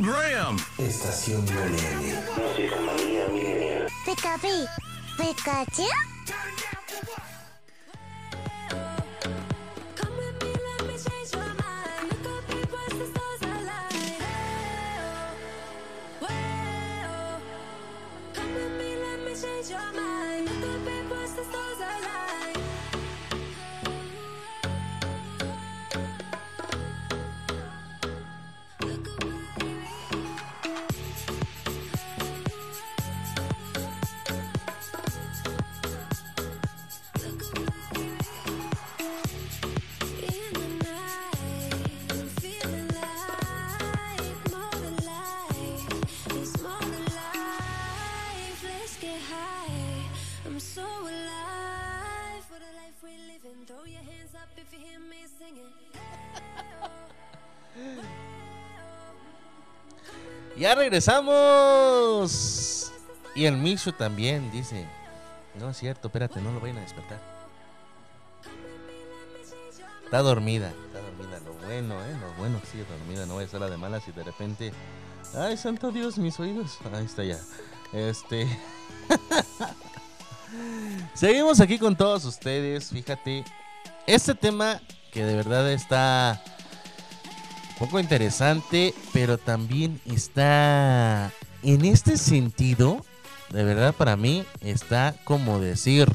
Program. Estación WM. Música manía. Pikachu, regresamos. Y el Micho también dice. No es cierto, espérate, no lo vayan a despertar. Está dormida, está dormida. Lo bueno, ¿eh? Lo bueno sigue dormida. No vaya a ser la de malas y de repente. Ay, santo Dios, mis oídos. Ahí está ya. Este. Seguimos aquí con todos ustedes. Fíjate. Este tema que de verdad está poco interesante, pero también está en este sentido, de verdad para mí, está como decir,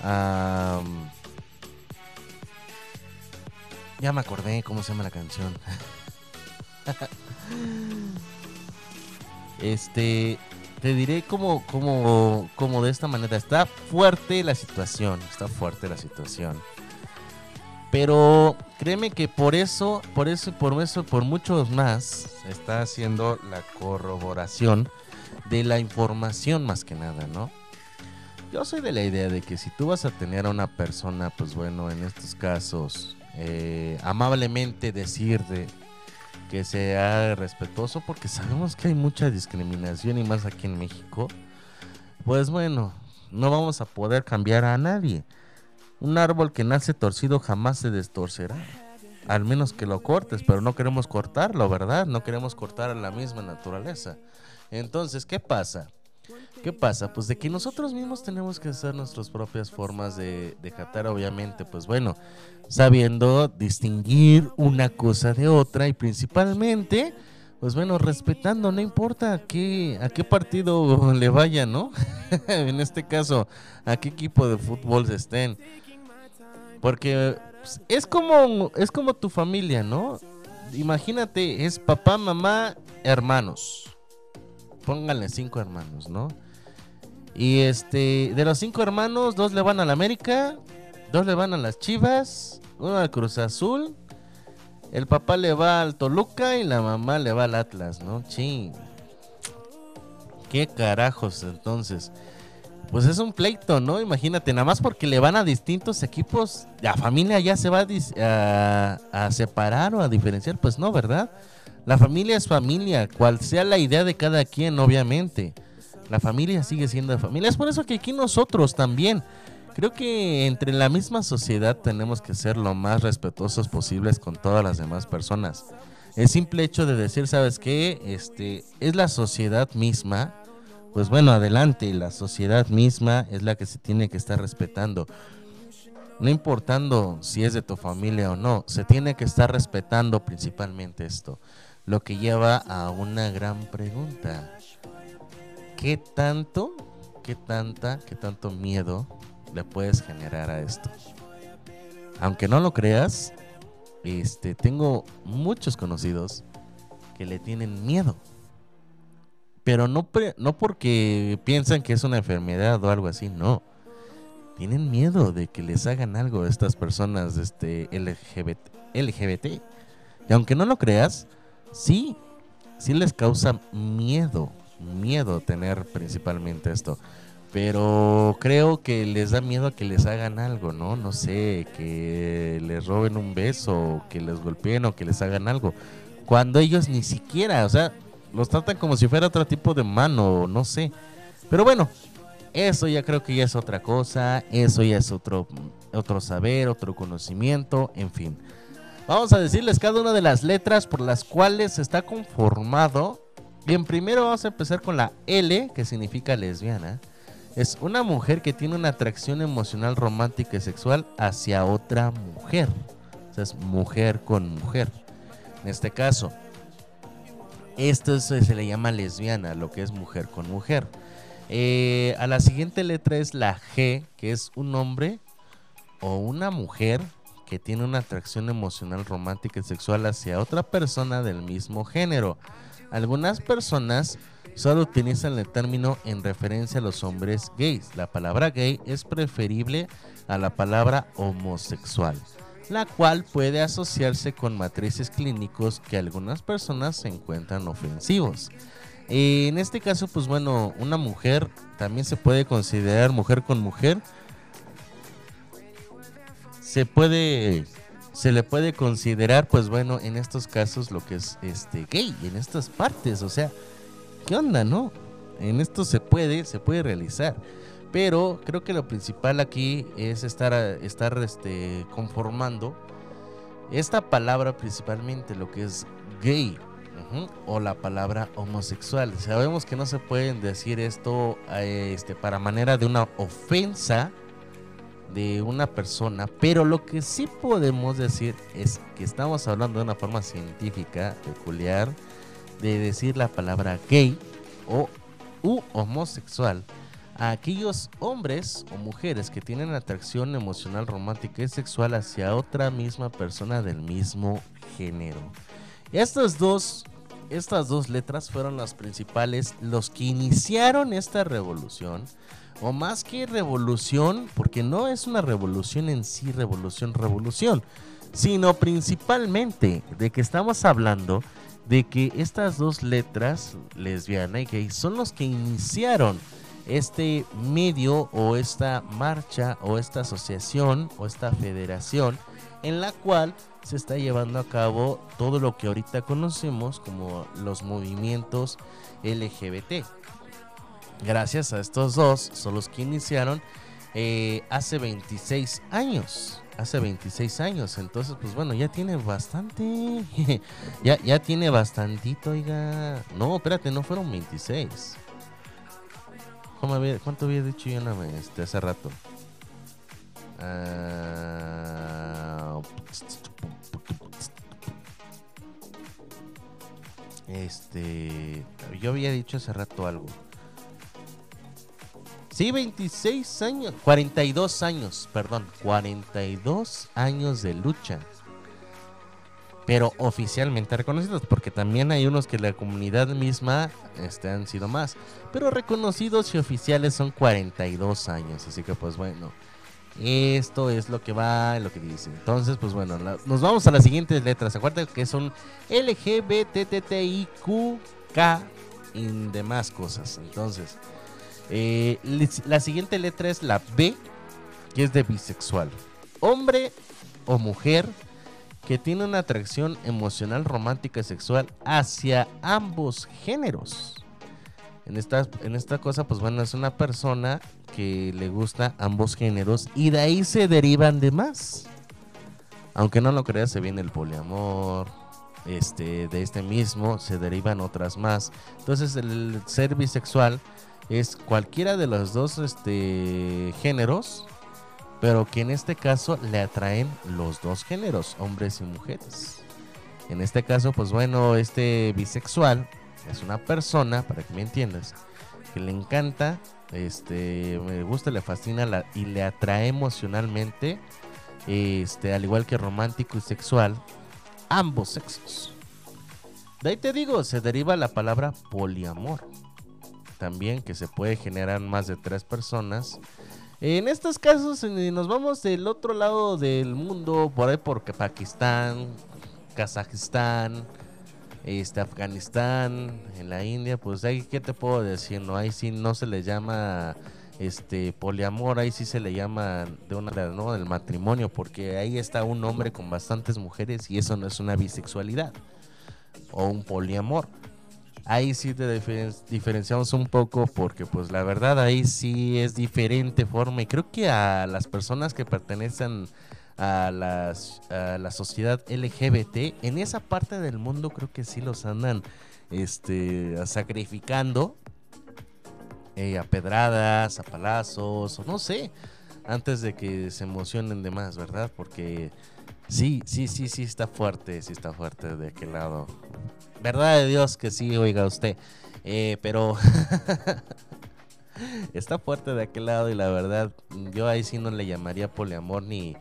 am, ya me acordé cómo se llama la canción. este, te diré como, como, como de esta manera, está fuerte la situación, está fuerte la situación. Pero créeme que por eso, por eso, por eso, por muchos más, está haciendo la corroboración de la información más que nada, ¿no? Yo soy de la idea de que si tú vas a tener a una persona, pues bueno, en estos casos, eh, amablemente decirte que sea respetuoso, porque sabemos que hay mucha discriminación y más aquí en México, pues bueno, no vamos a poder cambiar a nadie. Un árbol que nace torcido jamás se destorcerá. Al menos que lo cortes, pero no queremos cortarlo, ¿verdad? No queremos cortar a la misma naturaleza. Entonces, ¿qué pasa? ¿Qué pasa? Pues de que nosotros mismos tenemos que hacer nuestras propias formas de, de catar, obviamente, pues bueno, sabiendo distinguir una cosa de otra y principalmente, pues bueno, respetando, no importa a qué, a qué partido le vaya, ¿no? en este caso, a qué equipo de fútbol se estén. Porque pues, es como, es como tu familia, ¿no? Imagínate, es papá, mamá, hermanos. Pónganle cinco hermanos, ¿no? Y este, de los cinco hermanos, dos le van a la América, dos le van a las Chivas, uno al Cruz Azul, el papá le va al Toluca y la mamá le va al Atlas, ¿no? Ching. ¿Qué carajos entonces? Pues es un pleito, ¿no? Imagínate, nada más porque le van a distintos equipos, la familia ya se va a, separar o a diferenciar, pues no, ¿verdad? La familia es familia, cual sea la idea de cada quien, obviamente. La familia sigue siendo familia. Es por eso que aquí nosotros también, creo que entre la misma sociedad tenemos que ser lo más respetuosos posibles con todas las demás personas. El simple hecho de decir, ¿sabes qué? Este, es la sociedad misma pues bueno, adelante, la sociedad misma es la que se tiene que estar respetando. No importando si es de tu familia o no, se tiene que estar respetando principalmente esto. Lo que lleva a una gran pregunta. ¿Qué tanto, qué tanta, qué tanto miedo le puedes generar a esto? Aunque no lo creas, este, tengo muchos conocidos que le tienen miedo pero no, pre- no porque piensan que es una enfermedad o algo así, no. Tienen miedo de que les hagan algo a estas personas este, LGBT, LGBT. Y aunque no lo creas, sí, sí les causa miedo, miedo tener principalmente esto. Pero creo que les da miedo que les hagan algo, ¿no? No sé, que les roben un beso, que les golpeen o que les hagan algo. Cuando ellos ni siquiera, o sea, los tratan como si fuera otro tipo de mano, no sé. Pero bueno, eso ya creo que ya es otra cosa, eso ya es otro, otro saber, otro conocimiento, en fin. Vamos a decirles cada una de las letras por las cuales está conformado. Bien, primero vamos a empezar con la L, que significa lesbiana. Es una mujer que tiene una atracción emocional, romántica y sexual hacia otra mujer. O sea, es mujer con mujer. En este caso, esto se, se le llama lesbiana, lo que es mujer con mujer. Eh, a la siguiente letra es la G, que es un hombre o una mujer que tiene una atracción emocional, romántica y sexual hacia otra persona del mismo género. Algunas personas solo utilizan el término en referencia a los hombres gays. La palabra gay es preferible a la palabra homosexual, la cual puede asociarse con matrices clínicos que algunas personas se encuentran ofensivos. Eh, en este caso, pues bueno, una mujer también se puede considerar mujer con mujer. Se puede, se le puede considerar, pues bueno, en estos casos lo que es este gay, en estas partes, o sea, ¿qué onda, no? En esto se puede, se puede realizar. Pero creo que lo principal aquí es estar, estar este, conformando esta palabra principalmente, lo que es gay. O la palabra homosexual. Sabemos que no se pueden decir esto eh, este, para manera de una ofensa de una persona, pero lo que sí podemos decir es que estamos hablando de una forma científica peculiar de decir la palabra gay o u homosexual a aquellos hombres o mujeres que tienen atracción emocional, romántica y sexual hacia otra misma persona del mismo género. Estas dos, estas dos letras fueron las principales, los que iniciaron esta revolución. O más que revolución, porque no es una revolución en sí, revolución, revolución, sino principalmente de que estamos hablando de que estas dos letras, lesbiana y gay, son los que iniciaron este medio o esta marcha o esta asociación o esta federación en la cual se está llevando a cabo todo lo que ahorita conocemos como los movimientos LGBT. Gracias a estos dos son los que iniciaron eh, hace 26 años. Hace 26 años. Entonces, pues bueno, ya tiene bastante. ya, ya tiene bastantito, oiga. No, espérate, no fueron 26. ¿Cómo había- ¿Cuánto había dicho yo vez, este, hace rato? Ah, este. Yo había dicho hace rato algo. Sí, 26 años. 42 años, perdón. 42 años de lucha. Pero oficialmente reconocidos, porque también hay unos que la comunidad misma este, han sido más. Pero reconocidos y oficiales son 42 años. Así que pues bueno. Esto es lo que va, lo que dice. Entonces, pues bueno, nos vamos a las siguientes letras. Acuérdate que son LGBTTIQK y demás cosas. Entonces, eh, la siguiente letra es la B, que es de bisexual. Hombre o mujer que tiene una atracción emocional, romántica y sexual hacia ambos géneros. En esta, en esta cosa, pues bueno, es una persona que le gusta ambos géneros y de ahí se derivan demás. Aunque no lo creas, se viene el poliamor, este, de este mismo se derivan otras más. Entonces el ser bisexual es cualquiera de los dos este, géneros, pero que en este caso le atraen los dos géneros, hombres y mujeres. En este caso, pues bueno, este bisexual es una persona, para que me entiendas, que le encanta, este, me gusta, le fascina y le atrae emocionalmente, este, al igual que romántico y sexual, ambos sexos. De ahí te digo, se deriva la palabra poliamor. También que se puede generar más de tres personas. En estos casos nos vamos del otro lado del mundo, por ahí porque Pakistán, Kazajistán, este, Afganistán, en la India, pues ahí qué te puedo decir, no ahí sí no se le llama este poliamor, ahí sí se le llama de una no del matrimonio, porque ahí está un hombre con bastantes mujeres y eso no es una bisexualidad o un poliamor. Ahí sí te diferenciamos un poco porque pues la verdad ahí sí es diferente forma y creo que a las personas que pertenecen a, las, a la sociedad LGBT en esa parte del mundo creo que sí los andan este sacrificando eh, a pedradas, a palazos, o no sé, antes de que se emocionen de más, ¿verdad? Porque sí, sí, sí, sí está fuerte, sí está fuerte de aquel lado. Verdad de Dios que sí, oiga usted. Eh, pero está fuerte de aquel lado y la verdad, yo ahí sí no le llamaría poliamor ni,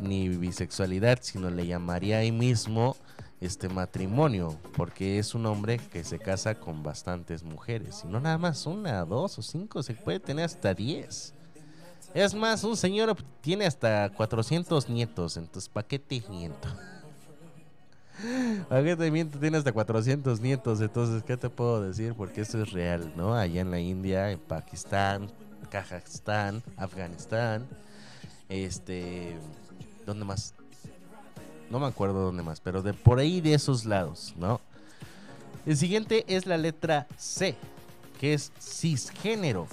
ni bisexualidad, sino le llamaría ahí mismo este matrimonio, porque es un hombre que se casa con bastantes mujeres, y no nada más una, dos o cinco, se puede tener hasta diez. Es más, un señor tiene hasta 400 nietos, entonces ¿para qué te miento? ¿Para qué te miento? Tiene hasta 400 nietos, entonces ¿qué te puedo decir? Porque eso es real, ¿no? Allá en la India, en Pakistán, Kazajstán, Afganistán, este, ¿dónde más? No me acuerdo dónde más, pero de por ahí de esos lados, ¿no? El siguiente es la letra C, que es cisgénero.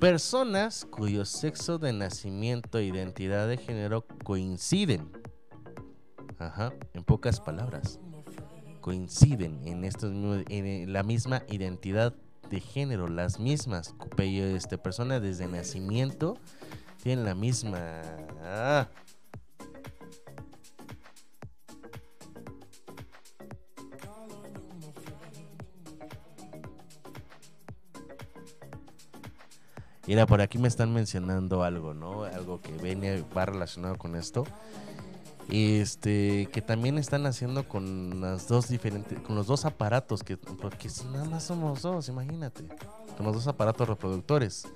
Personas cuyo sexo de nacimiento e identidad de género coinciden. Ajá, en pocas palabras. Coinciden en, estos, en la misma identidad de género, las mismas. Este, personas desde nacimiento tienen la misma. Ah, Mira, por aquí me están mencionando algo, ¿no? Algo que viene, va relacionado con esto. Este, que también están haciendo con las dos diferentes, con los dos aparatos, que, porque nada más somos dos, imagínate, con los dos aparatos reproductores.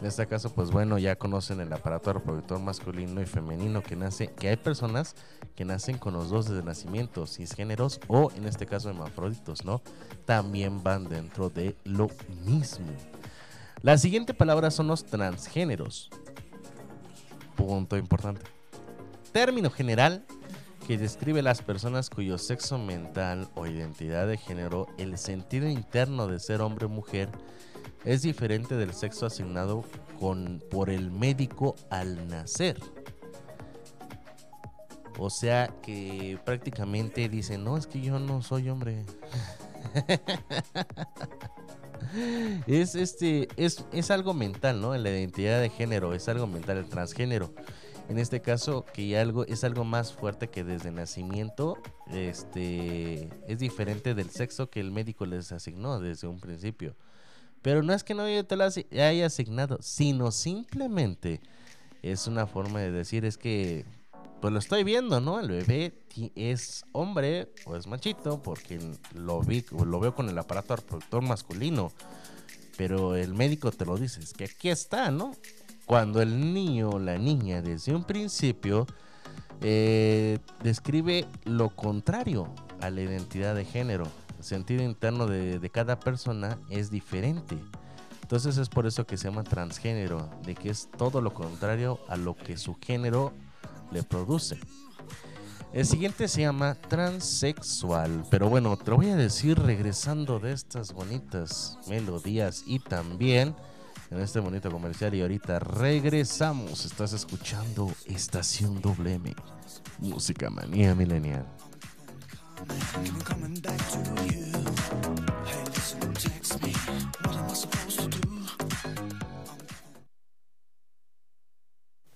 En este caso, pues bueno, ya conocen el aparato reproductor masculino y femenino que nace, que hay personas que nacen con los dos desde nacimiento, cisgéneros o en este caso hermafroditos, ¿no? También van dentro de lo mismo. La siguiente palabra son los transgéneros. Punto importante. Término general que describe las personas cuyo sexo mental o identidad de género, el sentido interno de ser hombre o mujer, es diferente del sexo asignado con, por el médico al nacer. O sea que prácticamente dicen, no, es que yo no soy hombre. es este es, es algo mental, ¿no? La identidad de género es algo mental, el transgénero. En este caso, que algo es algo más fuerte que desde nacimiento, este es diferente del sexo que el médico les asignó desde un principio. Pero no es que no te lo haya asignado, sino simplemente es una forma de decir es que pues lo estoy viendo, ¿no? El bebé es hombre o es machito porque lo vi, lo veo con el aparato reproductor masculino. Pero el médico te lo dice, es que aquí está, ¿no? Cuando el niño o la niña desde un principio eh, describe lo contrario a la identidad de género. sentido interno de, de cada persona es diferente. Entonces es por eso que se llama transgénero, de que es todo lo contrario a lo que su género le produce. El siguiente se llama transexual, pero bueno, te lo voy a decir regresando de estas bonitas melodías y también en este bonito comercial y ahorita regresamos. Estás escuchando Estación WM, Música Manía Milenial.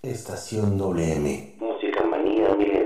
Estación WM. Música manía milenial.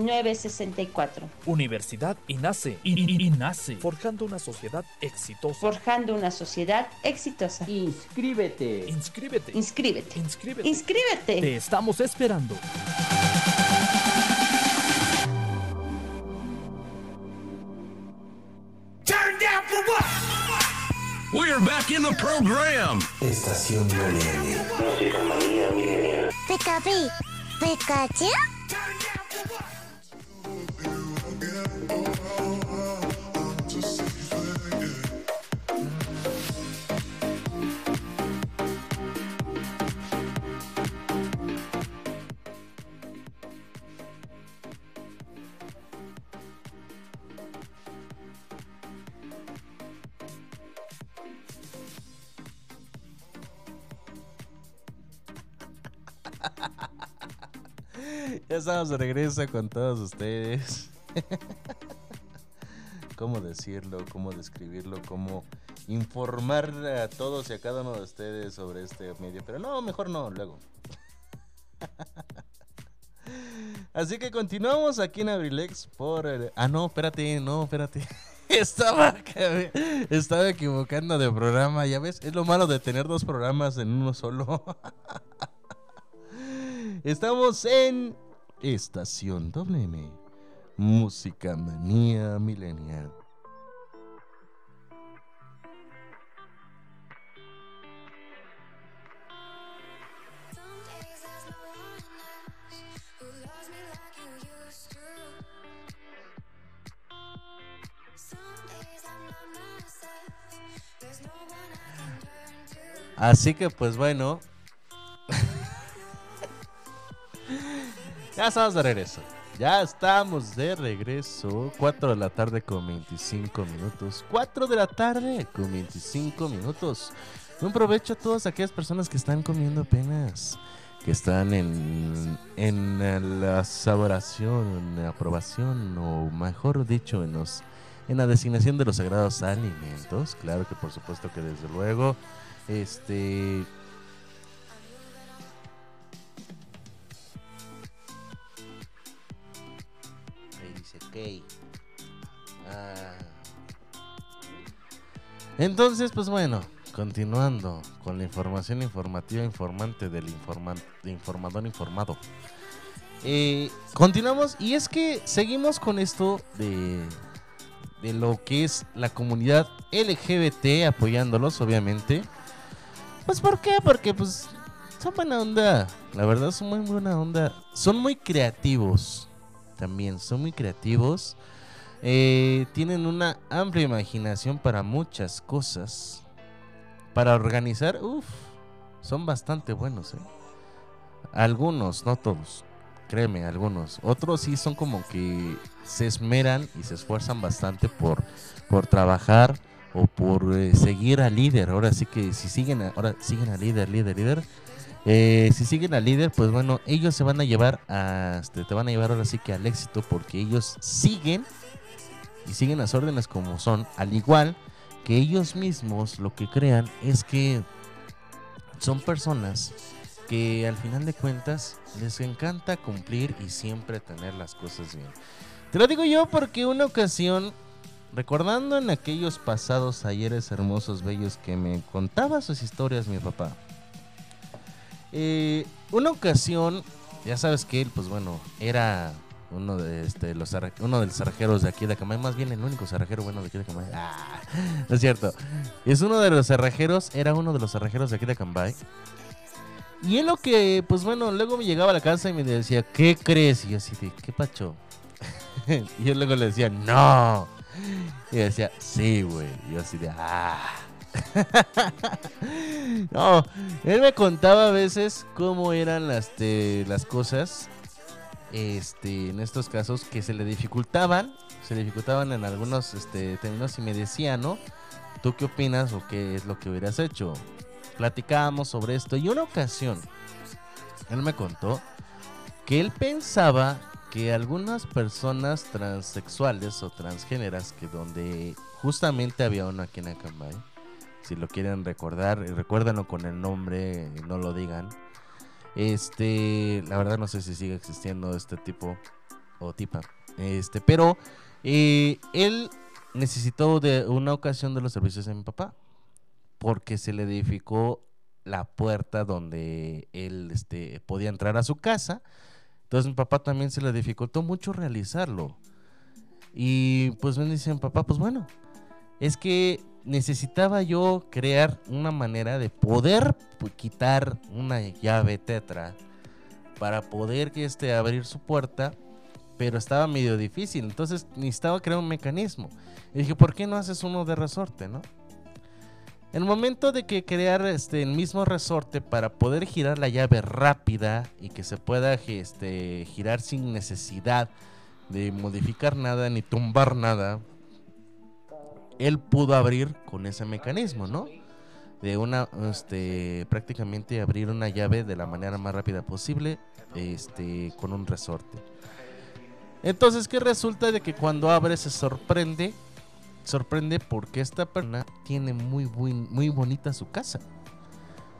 718-127-1964. Universidad INACE. I- I- INACE. Forjando una sociedad exitosa. Forjando una sociedad exitosa. Inscríbete. Inscríbete. Inscríbete. Inscríbete. Inscríbete. Te estamos esperando. Turn down for what? We're back in the program. Estación Millennial. Música manía milenial. Pikachu, Pikachu. Ya estamos de regreso con todos ustedes. ¿Cómo decirlo? ¿Cómo describirlo? ¿Cómo informar a todos y a cada uno de ustedes sobre este medio? Pero no, mejor no, luego. Así que continuamos aquí en Abrilex por... Ah, no, espérate, no, espérate. Estaba, estaba equivocando de programa, ya ves, es lo malo de tener dos programas en uno solo. Estamos en Estación WM, Música Manía Millennial. Así que pues bueno. Ya estamos de regreso. Ya estamos de regreso. 4 de la tarde con 25 minutos. 4 de la tarde con 25 minutos. Un provecho a todas aquellas personas que están comiendo apenas. Que están en, en la saboración, en aprobación, o mejor dicho, en, los, en la designación de los sagrados alimentos. Claro que por supuesto que desde luego. Este. Ah. Entonces, pues bueno, continuando con la información informativa informante del de informador informado. Eh, continuamos y es que seguimos con esto de, de lo que es la comunidad LGBT apoyándolos, obviamente. Pues ¿por qué? Porque pues son buena onda. La verdad son muy buena onda. Son muy creativos. También son muy creativos. Eh, tienen una amplia imaginación para muchas cosas. Para organizar, uff, son bastante buenos. eh. Algunos, no todos. Créeme, algunos. Otros sí son como que se esmeran y se esfuerzan bastante por, por trabajar o por eh, seguir al líder. Ahora sí que si siguen, a- ahora siguen al líder, líder, líder. Eh, si siguen al líder, pues bueno, ellos se van a llevar a, este, te van a llevar ahora sí que al éxito porque ellos siguen y siguen las órdenes como son, al igual que ellos mismos lo que crean es que son personas que al final de cuentas les encanta cumplir y siempre tener las cosas bien. Te lo digo yo porque una ocasión, recordando en aquellos pasados ayeres hermosos, bellos, que me contaba sus historias mi papá. Eh, una ocasión, ya sabes que él, pues bueno, era uno de este, los uno de los cerrajeros de aquí de Acamay, más bien el único cerrajero bueno de aquí de Acambay. Ah, no es cierto. Es uno de los cerrajeros, era uno de los cerrajeros de aquí de Acambay. Y él lo que, pues bueno, luego me llegaba a la casa y me decía, ¿qué crees? Y yo así de, ¿qué pacho? y yo luego le decía, no. Y decía, sí, güey. Y yo así de, ah. no, él me contaba a veces cómo eran las, las cosas. este, en estos casos que se le dificultaban, se dificultaban en algunos este, términos y me decía, ¿no? ¿Tú qué opinas o qué es lo que hubieras hecho? Platicábamos sobre esto y una ocasión él me contó que él pensaba que algunas personas transexuales o transgéneras, que donde justamente había uno aquí en Acambay, si lo quieren recordar, recuérdenlo con el nombre, no lo digan. Este, la verdad no sé si sigue existiendo este tipo o tipa. Este, pero eh, él necesitó de una ocasión de los servicios de mi papá porque se le edificó la puerta donde él este, podía entrar a su casa. Entonces mi papá también se le dificultó mucho realizarlo. Y pues me dicen, papá, pues bueno, es que necesitaba yo crear una manera de poder quitar una llave tetra para poder este abrir su puerta, pero estaba medio difícil, entonces necesitaba crear un mecanismo. Y dije, ¿por qué no haces uno de resorte, no? El momento de que crear este, el mismo resorte para poder girar la llave rápida y que se pueda este, girar sin necesidad de modificar nada ni tumbar nada, él pudo abrir con ese mecanismo, ¿no? De una, este, prácticamente abrir una llave de la manera más rápida posible, este, con un resorte. Entonces, ¿qué resulta de que cuando abre se sorprende? Sorprende porque esta persona tiene muy, muy, muy bonita su casa.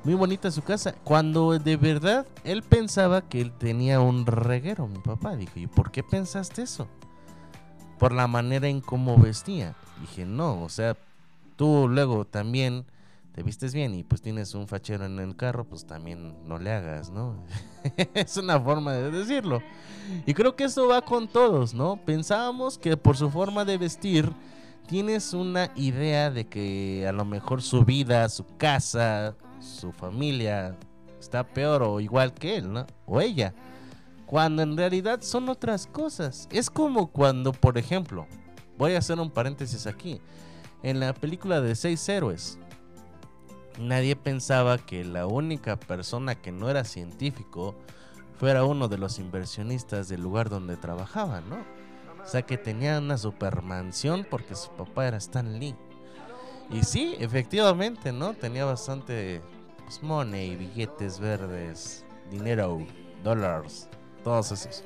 Muy bonita su casa. Cuando de verdad él pensaba que él tenía un reguero, mi papá. Dijo, ¿y por qué pensaste eso? Por la manera en cómo vestía. Dije, no, o sea, tú luego también te vistes bien y pues tienes un fachero en el carro, pues también no le hagas, ¿no? es una forma de decirlo. Y creo que eso va con todos, ¿no? Pensábamos que por su forma de vestir tienes una idea de que a lo mejor su vida, su casa, su familia está peor o igual que él, ¿no? O ella. Cuando en realidad son otras cosas. Es como cuando, por ejemplo, voy a hacer un paréntesis aquí. En la película de Seis Héroes, nadie pensaba que la única persona que no era científico fuera uno de los inversionistas del lugar donde trabajaba, ¿no? O sea que tenía una supermansión porque su papá era Stan Lee. Y sí, efectivamente, ¿no? Tenía bastante pues, money, billetes verdes, dinero, dólares, todos esos.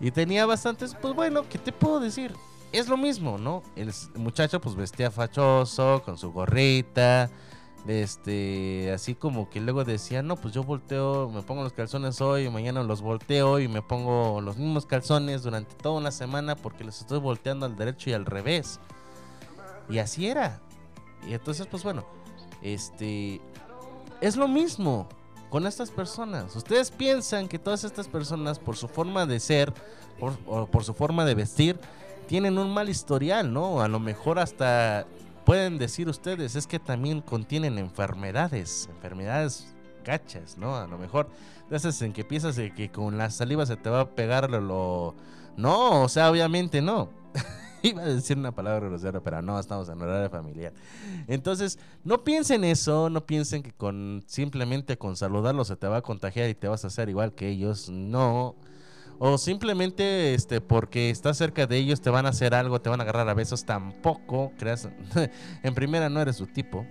Y tenía bastantes, pues bueno, ¿qué te puedo decir? Es lo mismo, ¿no? El muchacho pues vestía fachoso, con su gorrita, este, así como que luego decía, no, pues yo volteo, me pongo los calzones hoy, mañana los volteo y me pongo los mismos calzones durante toda una semana porque los estoy volteando al derecho y al revés. Y así era. Y entonces, pues bueno, este, es lo mismo con estas personas. Ustedes piensan que todas estas personas, por su forma de ser, por, o por su forma de vestir, tienen un mal historial, ¿no? A lo mejor hasta pueden decir ustedes, es que también contienen enfermedades, enfermedades gachas, ¿no? A lo mejor de esas en que piensas que con la saliva se te va a pegar lo... No, o sea, obviamente no. Iba a decir una palabra grosera, pero no, estamos en horario familiar. Entonces, no piensen eso, no piensen que con simplemente con saludarlos se te va a contagiar y te vas a hacer igual que ellos. No. O simplemente este porque estás cerca de ellos te van a hacer algo, te van a agarrar a besos, tampoco creas. en primera no eres su tipo.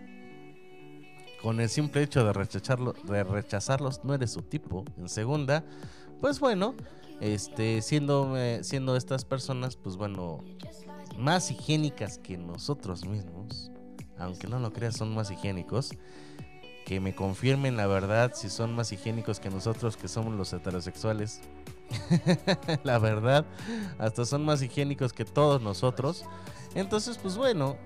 Con el simple hecho de rechazarlo, de rechazarlos no eres su tipo. En segunda, pues bueno, este siendo eh, siendo estas personas pues bueno, más higiénicas que nosotros mismos, aunque no lo creas son más higiénicos que me confirmen la verdad si son más higiénicos que nosotros que somos los heterosexuales. la verdad, hasta son más higiénicos que todos nosotros. Entonces, pues bueno,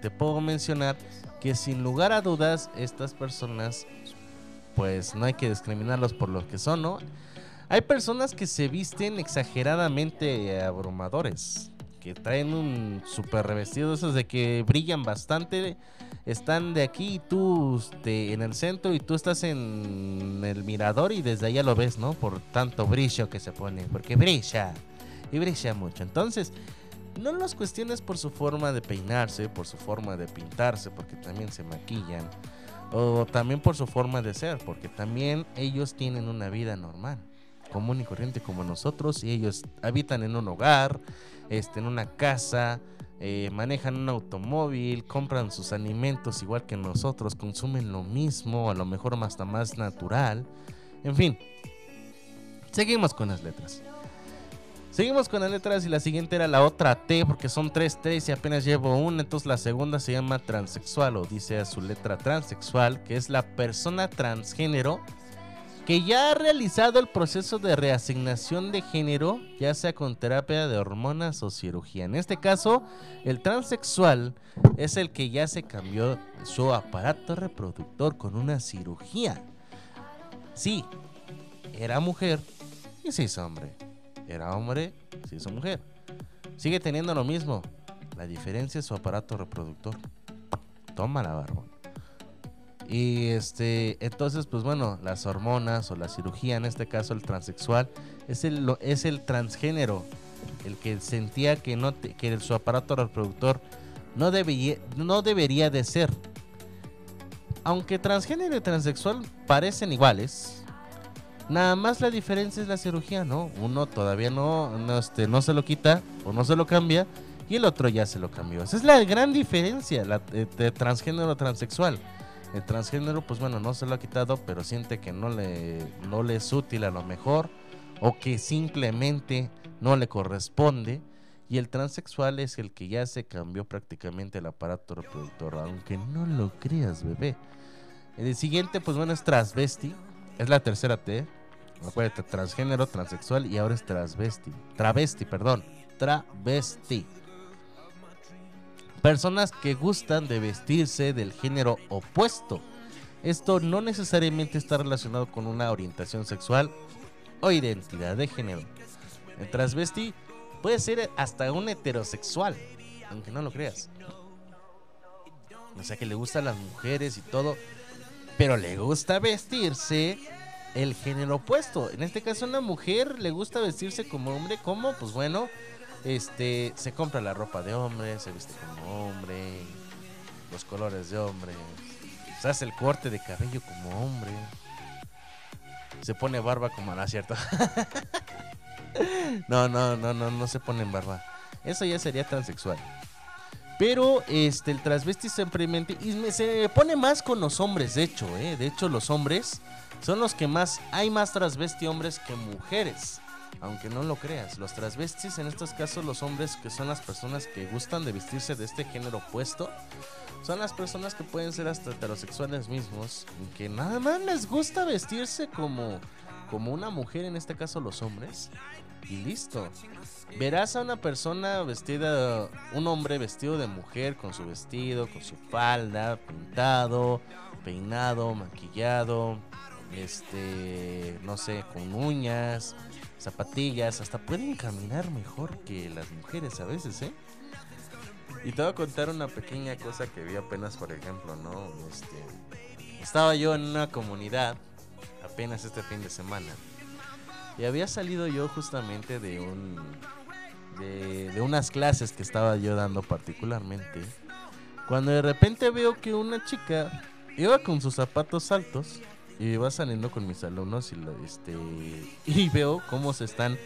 te puedo mencionar que sin lugar a dudas estas personas, pues no hay que discriminarlos por lo que son, ¿no? Hay personas que se visten exageradamente abrumadores, que traen un super revestido, esos de que brillan bastante están de aquí y tú este, en el centro y tú estás en el mirador y desde allá lo ves, ¿no? Por tanto brillo que se pone, porque brilla y brilla mucho. Entonces, no los cuestiones por su forma de peinarse, por su forma de pintarse, porque también se maquillan, o también por su forma de ser, porque también ellos tienen una vida normal. Común y corriente como nosotros y ellos habitan en un hogar, este, en una casa, eh, manejan un automóvil, compran sus alimentos igual que nosotros, consumen lo mismo, a lo mejor hasta más natural. En fin, seguimos con las letras. Seguimos con las letras y la siguiente era la otra T porque son tres T y apenas llevo una, entonces la segunda se llama transexual o dice a su letra transexual, que es la persona transgénero que ya ha realizado el proceso de reasignación de género, ya sea con terapia de hormonas o cirugía. En este caso, el transexual es el que ya se cambió su aparato reproductor con una cirugía. Sí, era mujer y se hizo hombre. Era hombre, se hizo mujer. Sigue teniendo lo mismo. La diferencia es su aparato reproductor. Toma la barbón. Y este, entonces, pues bueno, las hormonas o la cirugía, en este caso el transexual, es el, es el transgénero, el que sentía que, no te- que su aparato reproductor no, debía, no debería de ser. Aunque transgénero y transexual parecen iguales, nada más la diferencia es la cirugía, ¿no? Uno todavía no, este, no se lo quita o no se lo cambia y el otro ya se lo cambió. Esa es la gran diferencia la, de, de transgénero transexual. El transgénero, pues bueno, no se lo ha quitado, pero siente que no le, no le es útil a lo mejor o que simplemente no le corresponde. Y el transexual es el que ya se cambió prácticamente el aparato reproductor, aunque no lo creas, bebé. El siguiente, pues bueno, es transvesti. Es la tercera T. Acuérdate, transgénero, transexual y ahora es transvesti. Travesti, perdón. Travesti. Personas que gustan de vestirse del género opuesto. Esto no necesariamente está relacionado con una orientación sexual o identidad de género. El transvesti puede ser hasta un heterosexual, aunque no lo creas. O sea que le gustan las mujeres y todo, pero le gusta vestirse el género opuesto. En este caso, una mujer le gusta vestirse como hombre. ¿Cómo? Pues bueno, este se compra la ropa de hombre, se viste como hombre, los colores de hombre, se hace el corte de cabello como hombre, se pone barba como no cierto. no, no, no, no, no se pone en barba. Eso ya sería transexual. Pero este el transvesti simplemente y me- se pone más con los hombres, de hecho, ¿eh? de hecho los hombres son los que más hay más transvesti hombres que mujeres. Aunque no lo creas, los transvestis en estos casos los hombres que son las personas que gustan de vestirse de este género opuesto son las personas que pueden ser hasta heterosexuales mismos que nada más les gusta vestirse como como una mujer en este caso los hombres y listo. Verás a una persona vestida, un hombre vestido de mujer con su vestido, con su falda, pintado, peinado, maquillado, este, no sé, con uñas, zapatillas, hasta pueden caminar mejor que las mujeres a veces, ¿eh? Y te voy a contar una pequeña cosa que vi apenas, por ejemplo, ¿no? Este, estaba yo en una comunidad apenas este fin de semana. Y había salido yo justamente de un de, de unas clases que estaba yo dando particularmente. Cuando de repente veo que una chica iba con sus zapatos altos y iba saliendo con mis alumnos y lo, este y veo cómo se están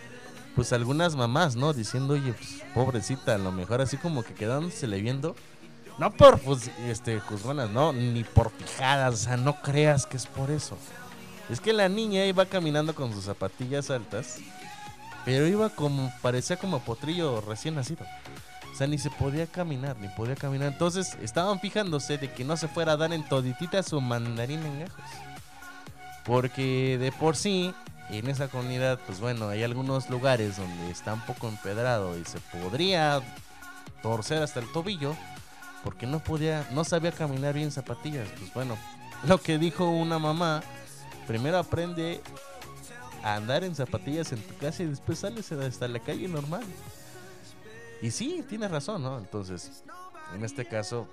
pues algunas mamás, ¿no? Diciendo, "Oye, pues, pobrecita, a lo mejor así como que quedándosele viendo no por pues, este juzgonas, no, ni por fijadas, o sea, no creas que es por eso. Es que la niña iba caminando con sus zapatillas altas, pero iba como, parecía como potrillo recién nacido. O sea, ni se podía caminar, ni podía caminar. Entonces estaban fijándose de que no se fuera a dar en toditita su mandarín en gajos. Porque de por sí, en esa comunidad, pues bueno, hay algunos lugares donde está un poco empedrado y se podría torcer hasta el tobillo porque no podía, no sabía caminar bien zapatillas. Pues bueno, lo que dijo una mamá, primero aprende a andar en zapatillas en tu casa y después sales hasta la calle normal. Y sí, tienes razón, ¿no? Entonces, en este caso,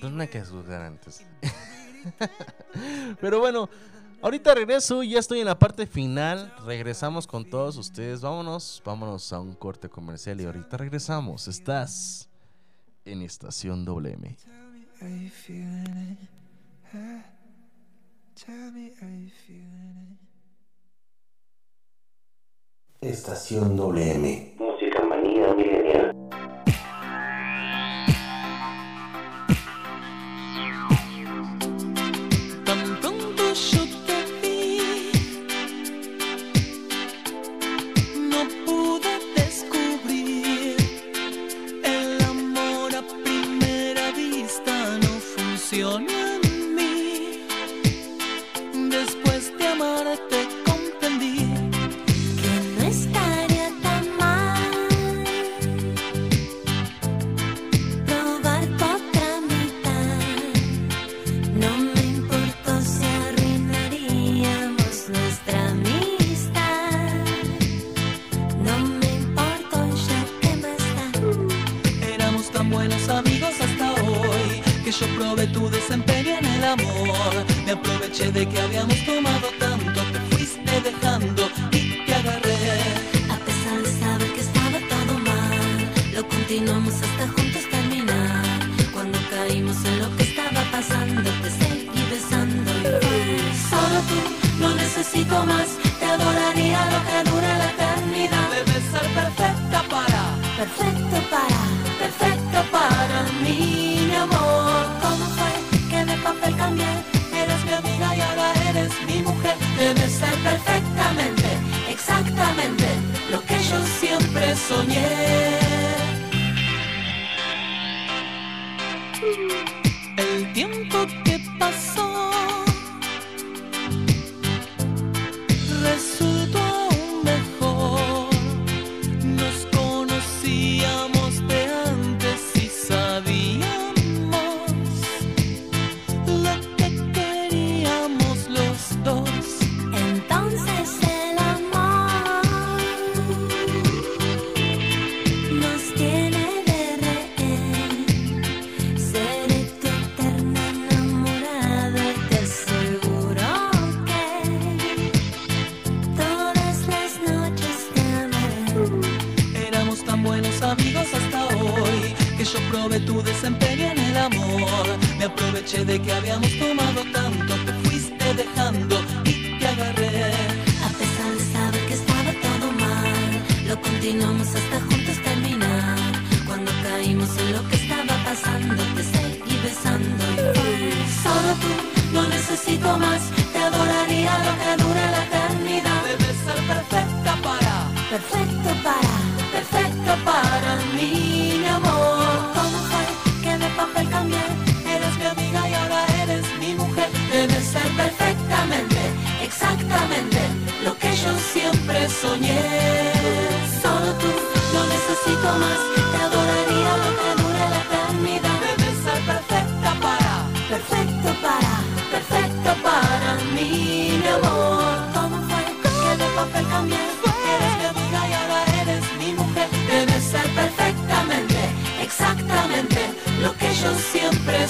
pues no hay que juzgar antes. Pero bueno, ahorita regreso, ya estoy en la parte final. Regresamos con todos ustedes. Vámonos, vámonos a un corte comercial y ahorita regresamos. Estás en Estación WM. Estación WM. Música manía milenial.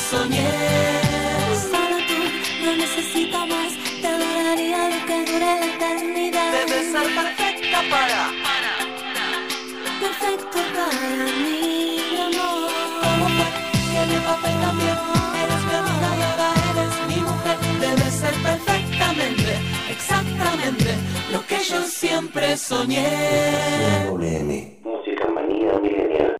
soñé. Solo tú no necesitas más, te adoraría lo que dure la eternidad. Debes ser perfecta para, para, para. perfecto para mí, mi amor. ¿Cómo fue que mi papel cambió? Eres mi amor y ahora eres mi mujer. Debes ser perfectamente, exactamente lo que yo siempre soñé. Música manía milenial.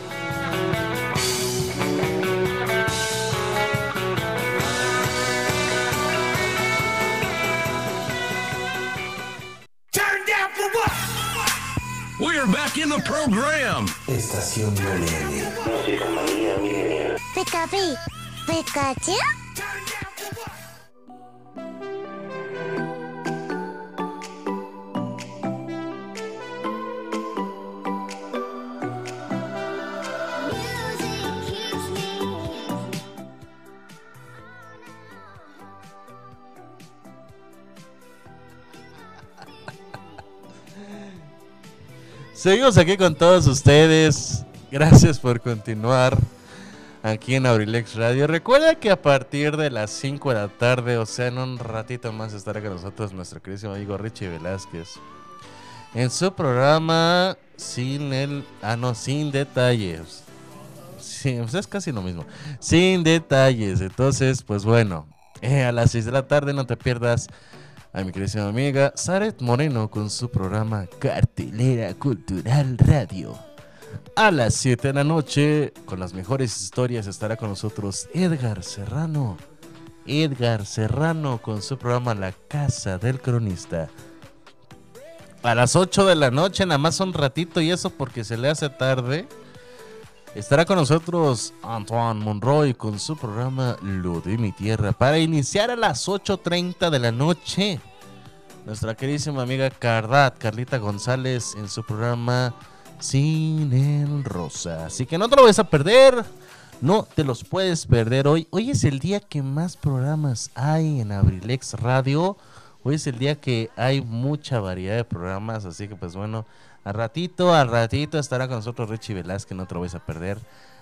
Graham. Estación Millennial. Música Seguimos aquí con todos ustedes. Gracias por continuar aquí en Abrilex Radio. Recuerda que a partir de las 5 de la tarde, o sea, en un ratito más estará con nosotros nuestro queridísimo amigo Richie Velázquez. En su programa sin el... Ah, no, sin detalles. Sí, pues es casi lo mismo. Sin detalles. Entonces, pues bueno, eh, a las 6 de la tarde no te pierdas a mi querida amiga Saret Moreno con su programa Cartelera Cultural Radio. A las 7 de la noche, con las mejores historias, estará con nosotros Edgar Serrano. Edgar Serrano con su programa La Casa del Cronista. A las 8 de la noche, nada más un ratito y eso porque se le hace tarde. Estará con nosotros Antoine Monroy con su programa Lo de mi tierra para iniciar a las 8.30 de la noche. Nuestra queridísima amiga Cardat, Carlita González en su programa Sin el Rosa. Así que no te lo vayas a perder. No te los puedes perder hoy. Hoy es el día que más programas hay en Abrilex Radio. Hoy es el día que hay mucha variedad de programas. Así que pues bueno, al ratito, al ratito estará con nosotros Richie Velázquez, no te lo vais a perder.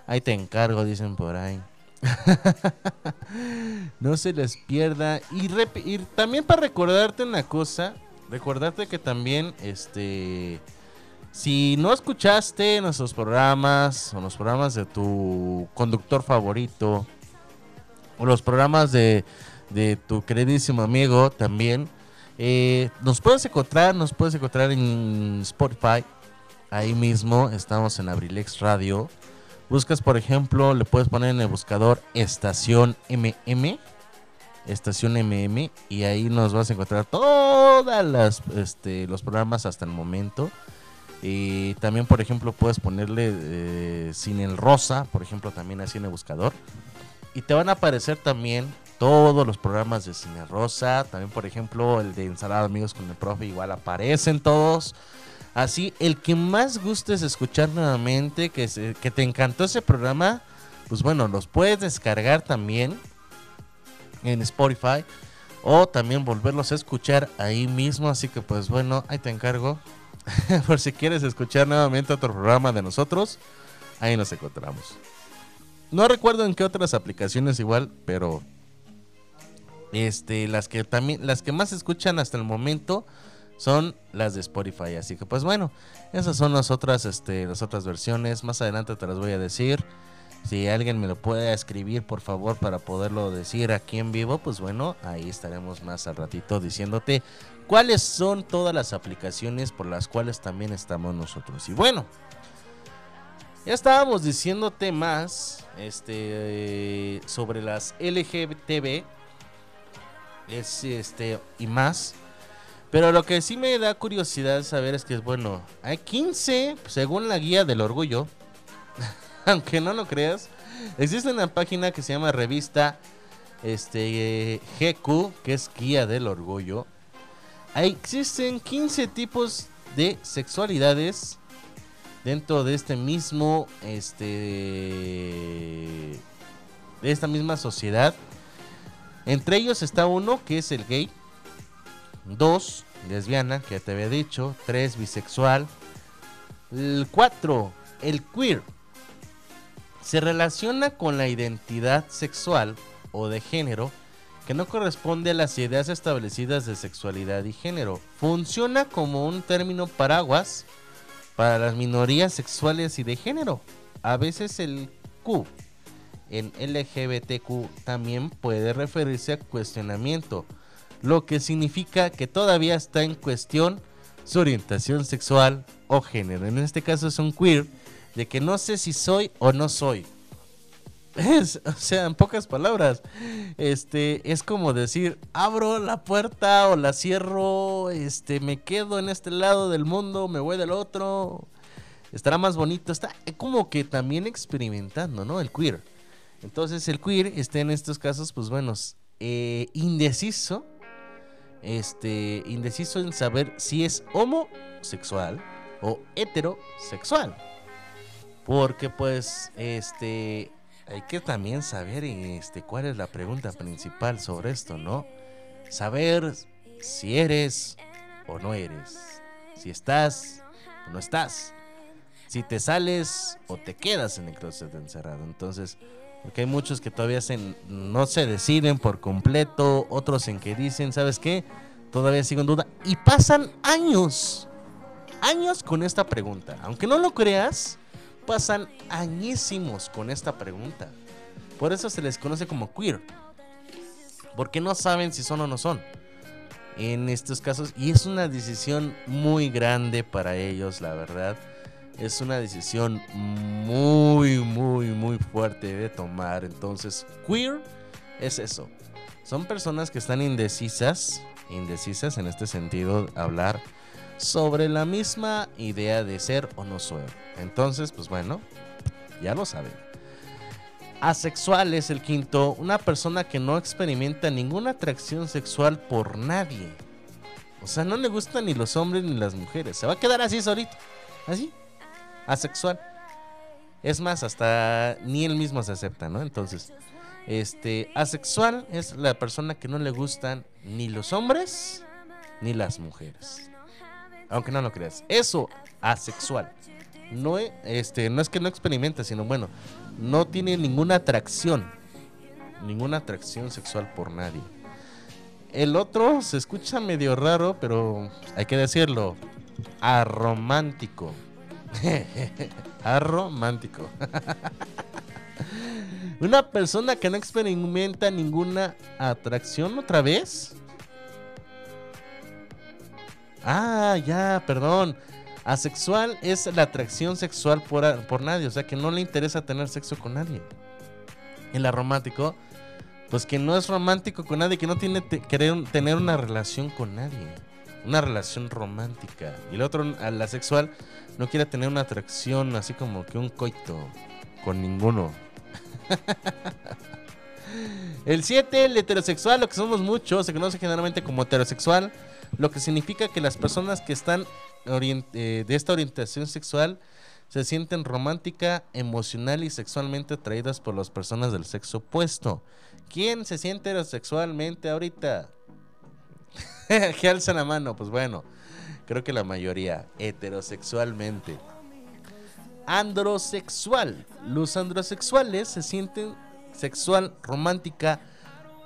Ahí te encargo, dicen por ahí. no se les pierda. Y también para recordarte una cosa, recordarte que también, este, si no escuchaste nuestros programas o los programas de tu conductor favorito o los programas de, de tu queridísimo amigo también, eh, nos puedes encontrar, nos puedes encontrar en Spotify. Ahí mismo estamos en Abrilex Radio. Buscas, por ejemplo, le puedes poner en el buscador Estación MM. Estación MM. Y ahí nos vas a encontrar todas las este, los programas hasta el momento. Y también, por ejemplo, puedes ponerle eh, sin el rosa, por ejemplo, también así en el buscador. Y te van a aparecer también todos los programas de Cine Rosa. También, por ejemplo, el de Ensalada Amigos con el Profe, igual aparecen todos. Así, el que más gustes escuchar nuevamente, que, que te encantó ese programa, pues bueno, los puedes descargar también en Spotify o también volverlos a escuchar ahí mismo. Así que pues bueno, ahí te encargo. Por si quieres escuchar nuevamente otro programa de nosotros, ahí nos encontramos. No recuerdo en qué otras aplicaciones igual, pero este las que también las que más escuchan hasta el momento son las de Spotify, así que pues bueno, esas son las otras este las otras versiones, más adelante te las voy a decir. Si alguien me lo puede escribir, por favor, para poderlo decir aquí en vivo, pues bueno, ahí estaremos más al ratito diciéndote cuáles son todas las aplicaciones por las cuales también estamos nosotros. Y bueno, ya estábamos diciéndote más este, sobre las LGTB es, este, y más. Pero lo que sí me da curiosidad saber es que, bueno, hay 15, según la guía del orgullo, aunque no lo creas, existe una página que se llama revista este, GQ, que es Guía del Orgullo. Ahí existen 15 tipos de sexualidades dentro de este mismo, este, de esta misma sociedad. Entre ellos está uno que es el gay, dos lesbiana, que ya te había dicho, tres bisexual, el cuatro el queer. Se relaciona con la identidad sexual o de género que no corresponde a las ideas establecidas de sexualidad y género. Funciona como un término paraguas para las minorías sexuales y de género. A veces el Q en LGBTQ también puede referirse a cuestionamiento, lo que significa que todavía está en cuestión su orientación sexual o género. En este caso es un queer de que no sé si soy o no soy. O sea, en pocas palabras, este es como decir, abro la puerta o la cierro, este me quedo en este lado del mundo, me voy del otro. Estará más bonito, está como que también experimentando, ¿no? El queer. Entonces el queer está en estos casos, pues bueno, eh, indeciso, este, indeciso en saber si es homosexual o heterosexual. Porque pues, este, hay que también saber este, cuál es la pregunta principal sobre esto, ¿no? Saber si eres o no eres. Si estás o no estás. Si te sales o te quedas en el closet encerrado. Entonces, porque hay muchos que todavía se, no se deciden por completo, otros en que dicen, ¿sabes qué? Todavía sigo en duda. Y pasan años, años con esta pregunta. Aunque no lo creas, pasan añísimos con esta pregunta. Por eso se les conoce como queer. Porque no saben si son o no son. En estos casos. Y es una decisión muy grande para ellos, la verdad. Es una decisión muy, muy, muy fuerte de tomar. Entonces, queer es eso. Son personas que están indecisas. Indecisas en este sentido, hablar sobre la misma idea de ser o no ser. Entonces, pues bueno, ya lo saben. Asexual es el quinto, una persona que no experimenta ninguna atracción sexual por nadie. O sea, no le gustan ni los hombres ni las mujeres. Se va a quedar así solito. Así. Asexual. Es más, hasta ni él mismo se acepta, ¿no? Entonces, este, asexual es la persona que no le gustan ni los hombres ni las mujeres. Aunque no lo creas. Eso, asexual. No, e- este, no es que no experimenta, sino bueno, no tiene ninguna atracción. Ninguna atracción sexual por nadie. El otro se escucha medio raro, pero hay que decirlo. Aromántico. Aromántico. Una persona que no experimenta ninguna atracción otra vez. Ah, ya, perdón. Asexual es la atracción sexual por, por nadie, o sea que no le interesa tener sexo con nadie. El aromántico, pues que no es romántico con nadie, que no tiene querer tener una relación con nadie, una relación romántica. Y el otro, al asexual, no quiere tener una atracción así como que un coito con ninguno. El 7, el heterosexual, lo que somos muchos, se conoce generalmente como heterosexual, lo que significa que las personas que están eh, de esta orientación sexual se sienten romántica, emocional y sexualmente atraídas por las personas del sexo opuesto. ¿Quién se siente heterosexualmente ahorita? que alza la mano, pues bueno, creo que la mayoría, heterosexualmente. Androsexual. Los androsexuales se sienten sexual, romántica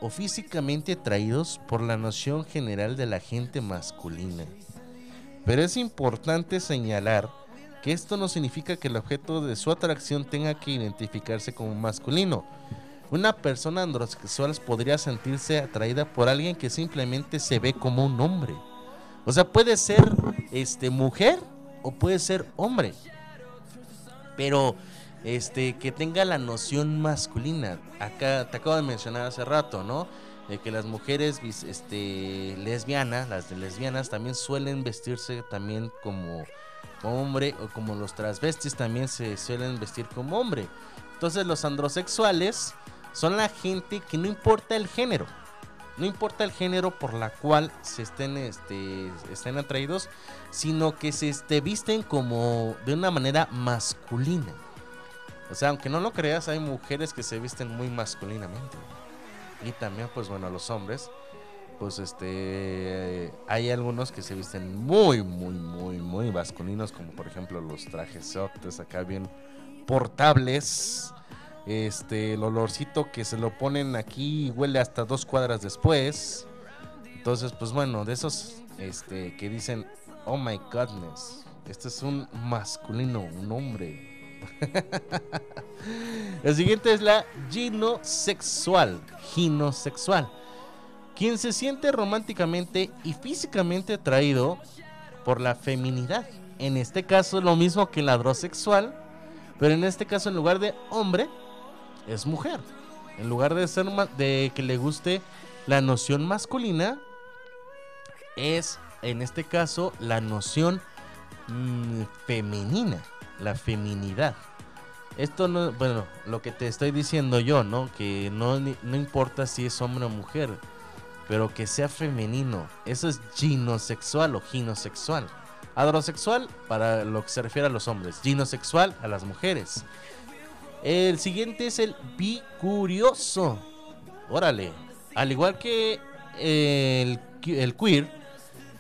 o físicamente atraídos por la noción general de la gente masculina. Pero es importante señalar que esto no significa que el objeto de su atracción tenga que identificarse como masculino. Una persona androsexual podría sentirse atraída por alguien que simplemente se ve como un hombre. O sea, puede ser este mujer o puede ser hombre. Pero este que tenga la noción masculina. Acá te acabo de mencionar hace rato, ¿no? De que las mujeres este lesbianas, las de lesbianas también suelen vestirse también como hombre o como los transvestis también se suelen vestir como hombre. Entonces los androsexuales son la gente que no importa el género. No importa el género por la cual se estén, este, estén atraídos, sino que se este, visten como de una manera masculina. O sea, aunque no lo creas, hay mujeres que se visten muy masculinamente. Y también, pues bueno, los hombres, pues este, hay algunos que se visten muy, muy, muy, muy masculinos, como por ejemplo los trajes acá bien portables. Este, el olorcito que se lo ponen aquí huele hasta dos cuadras después. Entonces, pues bueno, de esos este, que dicen, oh my godness, este es un masculino, un hombre. El siguiente es la ginosexual. Ginosexual. Quien se siente románticamente y físicamente atraído por la feminidad. En este caso, lo mismo que el adrosexual. Pero en este caso, en lugar de hombre, es mujer. En lugar de ser de que le guste la noción masculina, es en este caso la noción mm, femenina, la feminidad. Esto no, bueno, lo que te estoy diciendo yo, ¿no? Que no, no importa si es hombre o mujer, pero que sea femenino. Eso es ginosexual o ginosexual. Adrosexual para lo que se refiere a los hombres, ginosexual a las mujeres. El siguiente es el bicurioso. Órale. Al igual que el, que- el queer,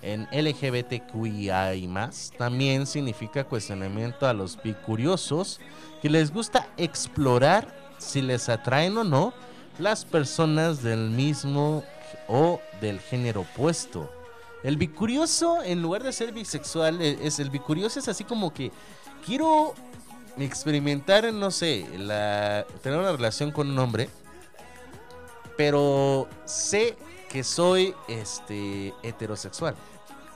en LGBTQIA y más, también significa cuestionamiento a los bicuriosos que les gusta explorar si les atraen o no las personas del mismo o del género opuesto. El bicurioso, en lugar de ser bisexual, e- es el bicurioso es así como que quiero experimentar, no sé, la, tener una relación con un hombre, pero sé que soy este heterosexual.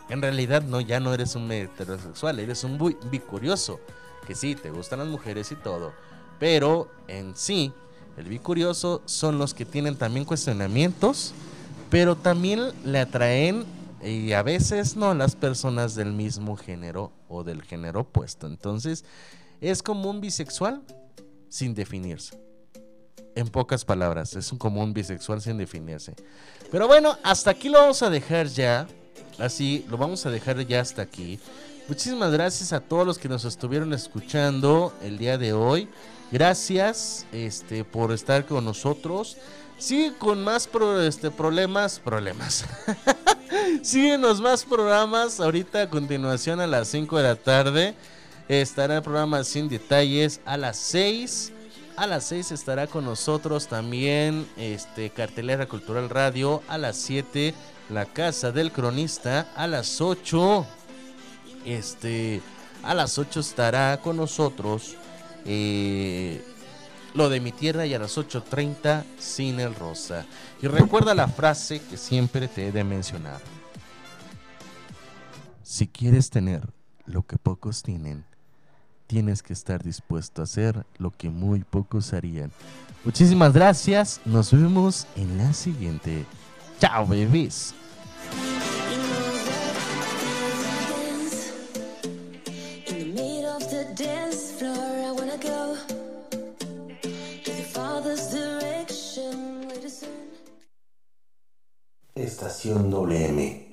En realidad no, ya no eres un heterosexual, eres un bicurioso, que sí, te gustan las mujeres y todo, pero en sí, el bicurioso son los que tienen también cuestionamientos, pero también le atraen y a veces no las personas del mismo género o del género opuesto. Entonces, es como un bisexual sin definirse. En pocas palabras, es un común bisexual sin definirse. Pero bueno, hasta aquí lo vamos a dejar ya. Así, lo vamos a dejar ya hasta aquí. Muchísimas gracias a todos los que nos estuvieron escuchando el día de hoy. Gracias este, por estar con nosotros. Sigue con más pro- este, problemas, problemas. Síguenos más programas. Ahorita a continuación a las 5 de la tarde estará el programa Sin Detalles. A las 6. A las 6 estará con nosotros también este, Cartelera Cultural Radio. A las 7 La Casa del Cronista. A las 8 este, a las 8 estará con nosotros eh, lo de mi tierra y a las 8.30 Cine el Rosa. Y recuerda la frase que siempre te he de mencionar. Si quieres tener lo que pocos tienen, tienes que estar dispuesto a hacer lo que muy pocos harían. Muchísimas gracias, nos vemos en la siguiente. Chao, babies. In the